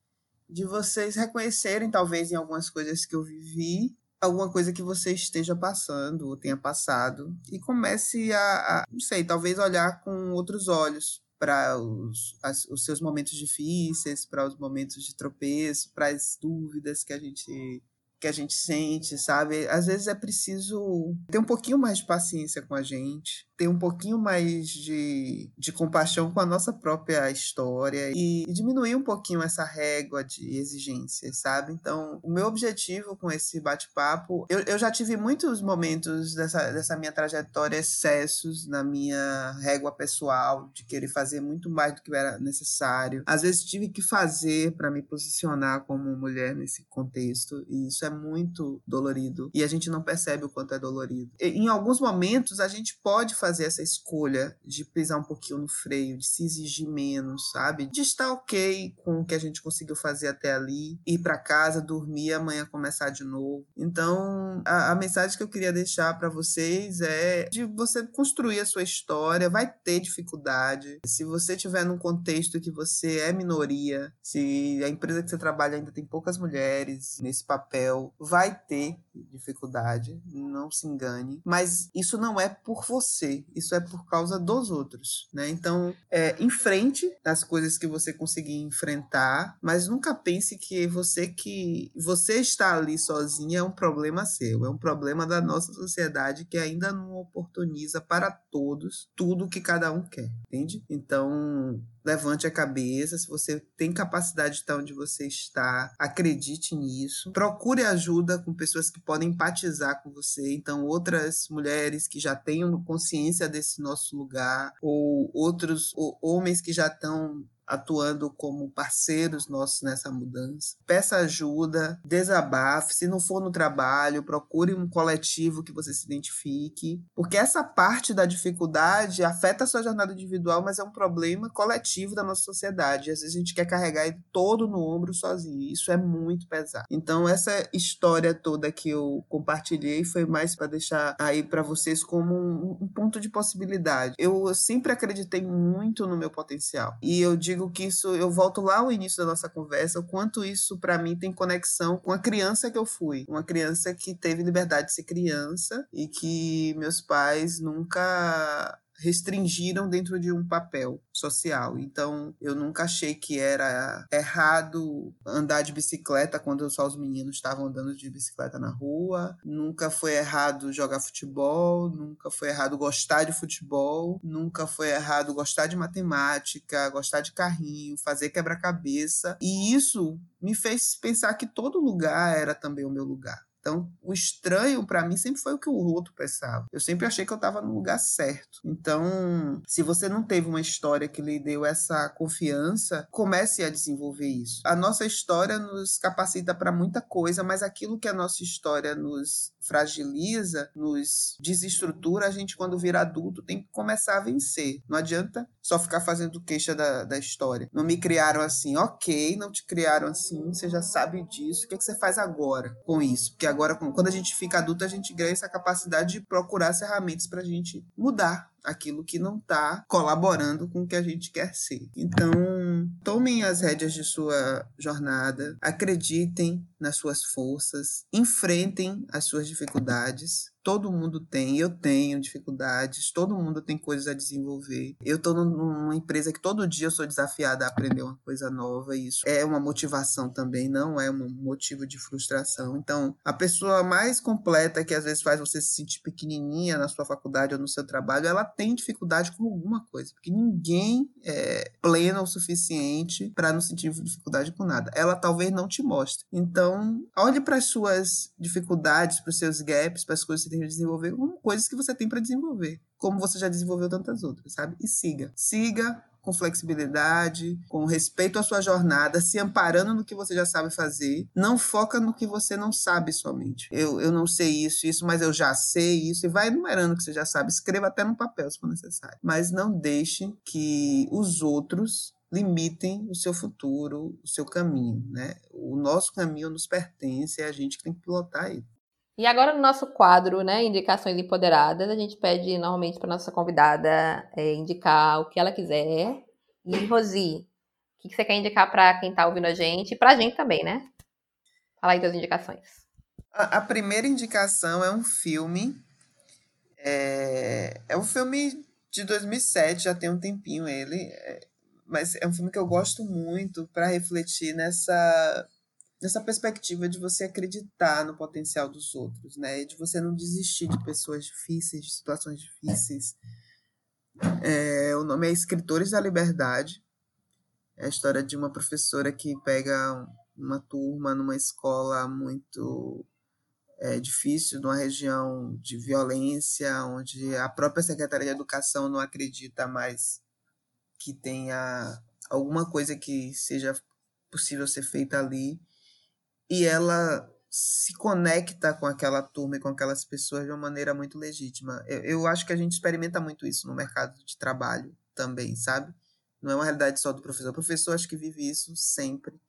de vocês reconhecerem talvez em algumas coisas que eu vivi alguma coisa que você esteja passando ou tenha passado e comece a, a não sei, talvez olhar com outros olhos para os, os seus momentos difíceis, para os momentos de tropeço, para as dúvidas que a gente que a gente sente, sabe? Às vezes é preciso ter um pouquinho mais de paciência com a gente, ter um pouquinho mais de, de compaixão com a nossa própria história e diminuir um pouquinho essa régua de exigências, sabe? Então, o meu objetivo com esse bate-papo, eu, eu já tive muitos momentos dessa, dessa minha trajetória, excessos na minha régua pessoal, de querer fazer muito mais do que era necessário. Às vezes tive que fazer para me posicionar como mulher nesse contexto, e isso é muito dolorido. E a gente não percebe o quanto é dolorido. E, em alguns momentos, a gente pode fazer fazer essa escolha de pisar um pouquinho no freio, de se exigir menos, sabe? De estar ok com o que a gente conseguiu fazer até ali, ir para casa, dormir amanhã começar de novo. Então, a, a mensagem que eu queria deixar para vocês é de você construir a sua história, vai ter dificuldade. Se você estiver num contexto que você é minoria, se a empresa que você trabalha ainda tem poucas mulheres nesse papel, vai ter dificuldade, não se engane. Mas isso não é por você, isso é por causa dos outros, né? Então, é, enfrente as coisas que você conseguir enfrentar, mas nunca pense que você que você está ali sozinha é um problema seu, é um problema da nossa sociedade que ainda não oportuniza para todos tudo que cada um quer, entende? Então, levante a cabeça, se você tem capacidade de estar onde você está, acredite nisso. Procure ajuda com pessoas que podem empatizar com você, então outras mulheres que já tenham consciência desse nosso lugar ou outros ou homens que já estão atuando como parceiros nossos nessa mudança. Peça ajuda, desabafe, se não for no trabalho, procure um coletivo que você se identifique, porque essa parte da dificuldade afeta a sua jornada individual, mas é um problema coletivo da nossa sociedade. Às vezes a gente quer carregar ele todo no ombro sozinho, isso é muito pesado. Então essa história toda que eu compartilhei foi mais para deixar aí para vocês como um, um ponto de possibilidade. Eu sempre acreditei muito no meu potencial e eu digo digo que isso, eu volto lá ao início da nossa conversa, o quanto isso para mim tem conexão com a criança que eu fui, uma criança que teve liberdade de ser criança e que meus pais nunca restringiram dentro de um papel social. Então, eu nunca achei que era errado andar de bicicleta quando só os meninos estavam andando de bicicleta na rua. Nunca foi errado jogar futebol, nunca foi errado gostar de futebol, nunca foi errado gostar de matemática, gostar de carrinho, fazer quebra-cabeça. E isso me fez pensar que todo lugar era também o meu lugar. Então, o estranho para mim sempre foi o que o outro pensava. Eu sempre achei que eu estava no lugar certo. Então, se você não teve uma história que lhe deu essa confiança, comece a desenvolver isso. A nossa história nos capacita para muita coisa, mas aquilo que a nossa história nos fragiliza, nos desestrutura, a gente, quando vira adulto, tem que começar a vencer. Não adianta só ficar fazendo queixa da, da história. Não me criaram assim, ok, não te criaram assim, você já sabe disso. O que, é que você faz agora com isso? Porque agora, quando a gente fica adulto, a gente ganha essa capacidade de procurar as ferramentas para a gente mudar aquilo que não está colaborando com o que a gente quer ser. Então, tomem as rédeas de sua jornada, acreditem nas suas forças, enfrentem as suas dificuldades, Todo mundo tem, eu tenho dificuldades, todo mundo tem coisas a desenvolver. Eu estou numa empresa que todo dia eu sou desafiada a aprender uma coisa nova, e isso é uma motivação também, não é um motivo de frustração. Então, a pessoa mais completa que às vezes faz você se sentir pequenininha na sua faculdade ou no seu trabalho, ela tem dificuldade com alguma coisa, porque ninguém é pleno o suficiente para não sentir dificuldade com nada. Ela talvez não te mostre. Então, olhe para as suas dificuldades, para os seus gaps, para as coisas tem desenvolver como coisas que você tem para desenvolver, como você já desenvolveu tantas outras, sabe? E siga. Siga com flexibilidade, com respeito à sua jornada, se amparando no que você já sabe fazer. Não foca no que você não sabe somente. Eu, eu não sei isso, isso, mas eu já sei isso. E vai enumerando o que você já sabe. Escreva até no papel, se for necessário. Mas não deixe que os outros limitem o seu futuro, o seu caminho, né? O nosso caminho nos pertence, é a gente que tem que pilotar ele. E agora no nosso quadro, né, Indicações Empoderadas, a gente pede normalmente para nossa convidada é, indicar o que ela quiser. E, Rosi, o que você quer indicar para quem está ouvindo a gente e para a gente também, né? Fala aí das indicações. A, a primeira indicação é um filme. É, é um filme de 2007, já tem um tempinho ele. É, mas é um filme que eu gosto muito para refletir nessa nessa perspectiva de você acreditar no potencial dos outros, né? De você não desistir de pessoas difíceis, de situações difíceis. É, o nome é Escritores da Liberdade. É a história de uma professora que pega uma turma numa escola muito é, difícil, numa região de violência, onde a própria Secretaria de Educação não acredita mais que tenha alguma coisa que seja possível ser feita ali e ela se conecta com aquela turma e com aquelas pessoas de uma maneira muito legítima. Eu, eu acho que a gente experimenta muito isso no mercado de trabalho também, sabe? Não é uma realidade só do professor. O professor acho que vive isso sempre,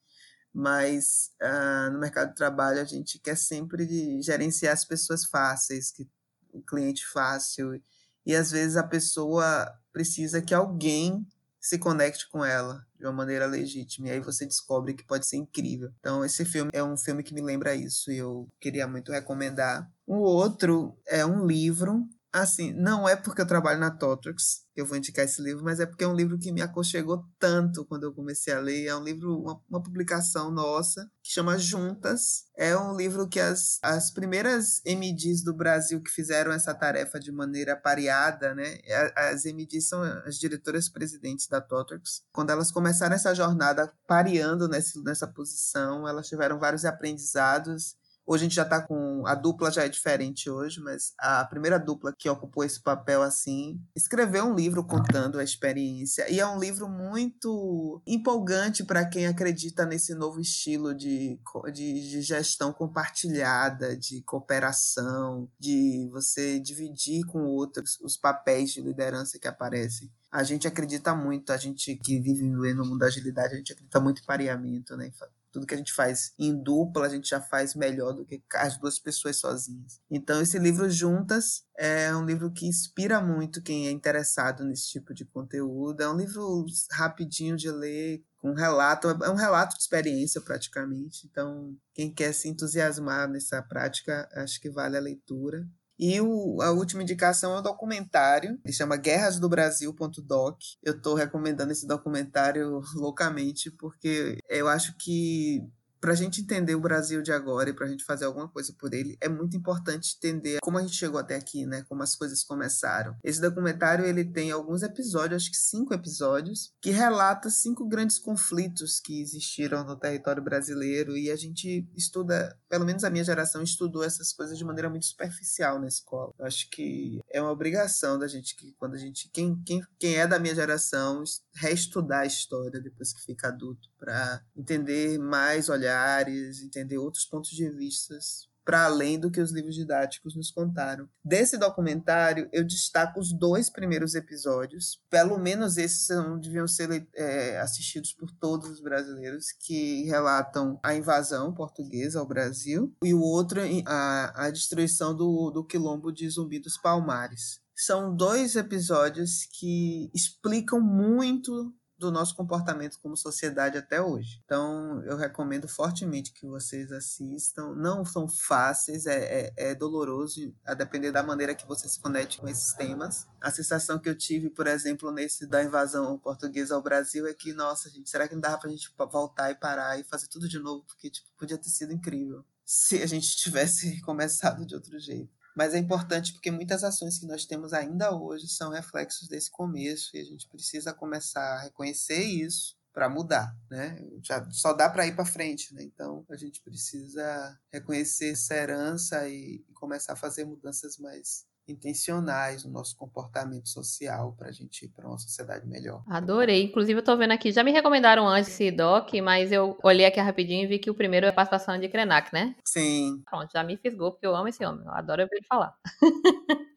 mas uh, no mercado de trabalho a gente quer sempre gerenciar as pessoas fáceis, que o cliente fácil, e às vezes a pessoa precisa que alguém se conecte com ela de uma maneira legítima. E aí você descobre que pode ser incrível. Então, esse filme é um filme que me lembra isso e eu queria muito recomendar. O outro é um livro Assim, não é porque eu trabalho na Totrix eu vou indicar esse livro, mas é porque é um livro que me aconchegou tanto quando eu comecei a ler. É um livro, uma, uma publicação nossa, que chama Juntas. É um livro que as, as primeiras MDs do Brasil que fizeram essa tarefa de maneira pareada, né? As MDs são as diretoras presidentes da Totrix. Quando elas começaram essa jornada pareando nessa, nessa posição, elas tiveram vários aprendizados Hoje a gente já está com. A dupla já é diferente hoje, mas a primeira dupla que ocupou esse papel assim escreveu um livro contando a experiência. E é um livro muito empolgante para quem acredita nesse novo estilo de, de, de, gestão compartilhada, de cooperação, de você dividir com outros os papéis de liderança que aparecem a gente acredita muito, a gente que vive no mundo da agilidade, a gente acredita muito em pareamento, né? Tudo que a gente faz em dupla, a gente já faz melhor do que as duas pessoas sozinhas. Então, esse livro Juntas é um livro que inspira muito quem é interessado nesse tipo de conteúdo. É um livro rapidinho de ler, com um relato, é um relato de experiência praticamente. Então, quem quer se entusiasmar nessa prática, acho que vale a leitura. E o, a última indicação é um documentário, que chama Guerras do Brasil.doc. Eu estou recomendando esse documentário loucamente, porque eu acho que para a gente entender o Brasil de agora e para a gente fazer alguma coisa por ele, é muito importante entender como a gente chegou até aqui, né? Como as coisas começaram. Esse documentário ele tem alguns episódios, acho que cinco episódios, que relata cinco grandes conflitos que existiram no território brasileiro e a gente estuda, pelo menos a minha geração estudou essas coisas de maneira muito superficial na escola. Eu acho que é uma obrigação da gente que quando a gente quem, quem, quem é da minha geração reestudar a história depois que fica adulto para entender mais olhar olhares, entender outros pontos de vista para além do que os livros didáticos nos contaram. Desse documentário, eu destaco os dois primeiros episódios, pelo menos esses não deviam ser é, assistidos por todos os brasileiros, que relatam a invasão portuguesa ao Brasil, e o outro, a, a destruição do, do quilombo de Zumbi dos Palmares. São dois episódios que explicam muito do nosso comportamento como sociedade até hoje. Então, eu recomendo fortemente que vocês assistam. Não são fáceis, é, é, é, doloroso, a depender da maneira que você se conecte com esses temas. A sensação que eu tive, por exemplo, nesse da invasão portuguesa ao Brasil é que, nossa, gente, será que não dava pra gente voltar e parar e fazer tudo de novo? Porque, tipo, podia ter sido incrível se a gente tivesse começado de outro jeito. Mas é importante porque muitas ações que nós temos ainda hoje são reflexos desse começo e a gente precisa começar a reconhecer isso para mudar, né? Já só dá para ir para frente, né? Então a gente precisa reconhecer essa herança e, e começar a fazer mudanças mais intencionais no nosso comportamento social para a gente ir para uma sociedade melhor. Adorei. Inclusive, eu estou vendo aqui, já me recomendaram antes esse doc, mas eu olhei aqui rapidinho e vi que o primeiro é a participação de Krenak, né? Sim. Pronto, já me fisgou, porque eu amo esse homem. Eu adoro ouvir ele falar.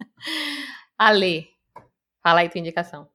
Ale, fala aí tua indicação.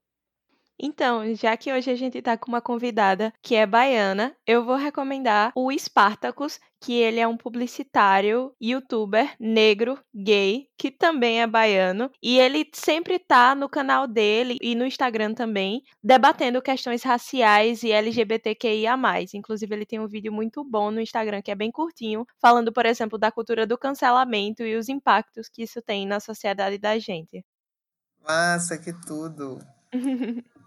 Então, já que hoje a gente tá com uma convidada que é baiana, eu vou recomendar o Spartacus, que ele é um publicitário, youtuber, negro, gay, que também é baiano, e ele sempre tá no canal dele e no Instagram também, debatendo questões raciais e LGBTQIA+. Inclusive, ele tem um vídeo muito bom no Instagram, que é bem curtinho, falando, por exemplo, da cultura do cancelamento e os impactos que isso tem na sociedade da gente. Massa, que tudo!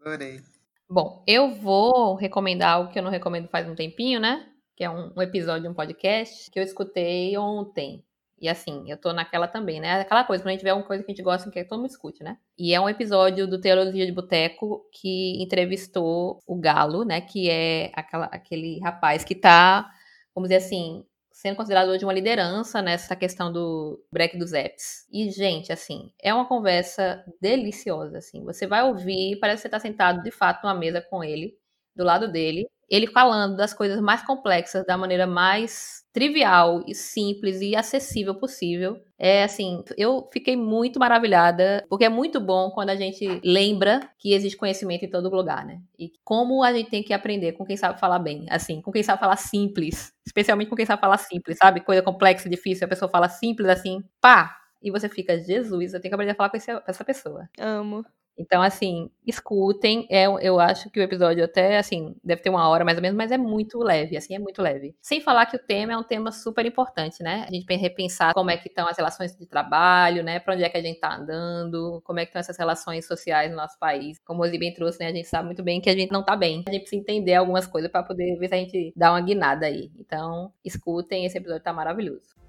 Adorei. Bom, eu vou recomendar algo que eu não recomendo faz um tempinho, né? Que é um, um episódio de um podcast que eu escutei ontem. E assim, eu tô naquela também, né? Aquela coisa, quando a gente vê alguma coisa que a gente gosta, que todo mundo escute, né? E é um episódio do Teologia de Boteco que entrevistou o Galo, né? Que é aquela, aquele rapaz que tá, vamos dizer assim, sendo considerado hoje uma liderança nessa questão do break dos apps. E, gente, assim, é uma conversa deliciosa, assim. Você vai ouvir, parece que você está sentado, de fato, numa mesa com ele, do lado dele, ele falando das coisas mais complexas da maneira mais trivial e simples e acessível possível. É assim, eu fiquei muito maravilhada, porque é muito bom quando a gente lembra que existe conhecimento em todo lugar, né? E como a gente tem que aprender com quem sabe falar bem, assim, com quem sabe falar simples, especialmente com quem sabe falar simples, sabe? Coisa complexa, difícil, a pessoa fala simples assim, pá, e você fica, Jesus, eu tenho que aprender a falar com, essa pessoa. Amo. Então, assim, escutem. É, eu acho que o episódio até, assim, deve ter uma hora mais ou menos, mas é muito leve, assim, é muito leve. Sem falar que o tema é um tema super importante, né? A gente tem que repensar como é que estão as relações de trabalho, né? Pra onde é que a gente tá andando, como é que estão essas relações sociais no nosso país. Como o Ozzy bem trouxe, né? A gente sabe muito bem que a gente não tá bem. A gente precisa entender algumas coisas para poder ver se a gente dá uma guinada aí. Então, escutem, esse episódio tá maravilhoso.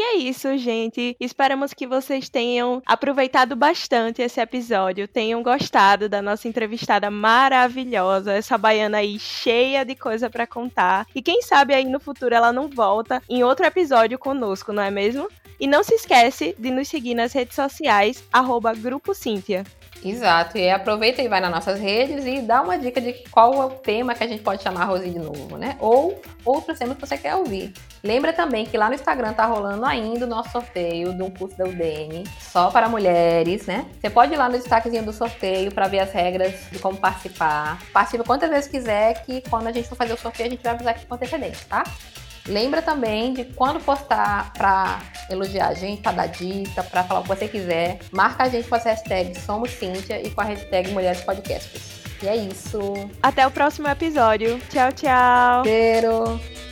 E é isso, gente. Esperamos que vocês tenham aproveitado bastante esse episódio, tenham gostado da nossa entrevistada maravilhosa, essa baiana aí cheia de coisa para contar. E quem sabe aí no futuro ela não volta em outro episódio conosco, não é mesmo? E não se esquece de nos seguir nas redes sociais, arroba Grupo Cíntia. Exato, e aproveita e vai nas nossas redes e dá uma dica de qual é o tema que a gente pode chamar a Rosi de novo, né? Ou outros temas que você quer ouvir. Lembra também que lá no Instagram tá rolando ainda o nosso sorteio de um curso da UDM, só para mulheres, né? Você pode ir lá no destaquezinho do sorteio para ver as regras de como participar. Participa quantas vezes quiser, que quando a gente for fazer o sorteio a gente vai avisar aqui com antecedência, tá? Lembra também de quando postar para elogiar a gente, para dar dica, para falar o que você quiser, marca a gente com as hashtags Somos Cíntia e com a hashtag Mulheres Podcasters. E é isso. Até o próximo episódio. Tchau, tchau. Cheiro.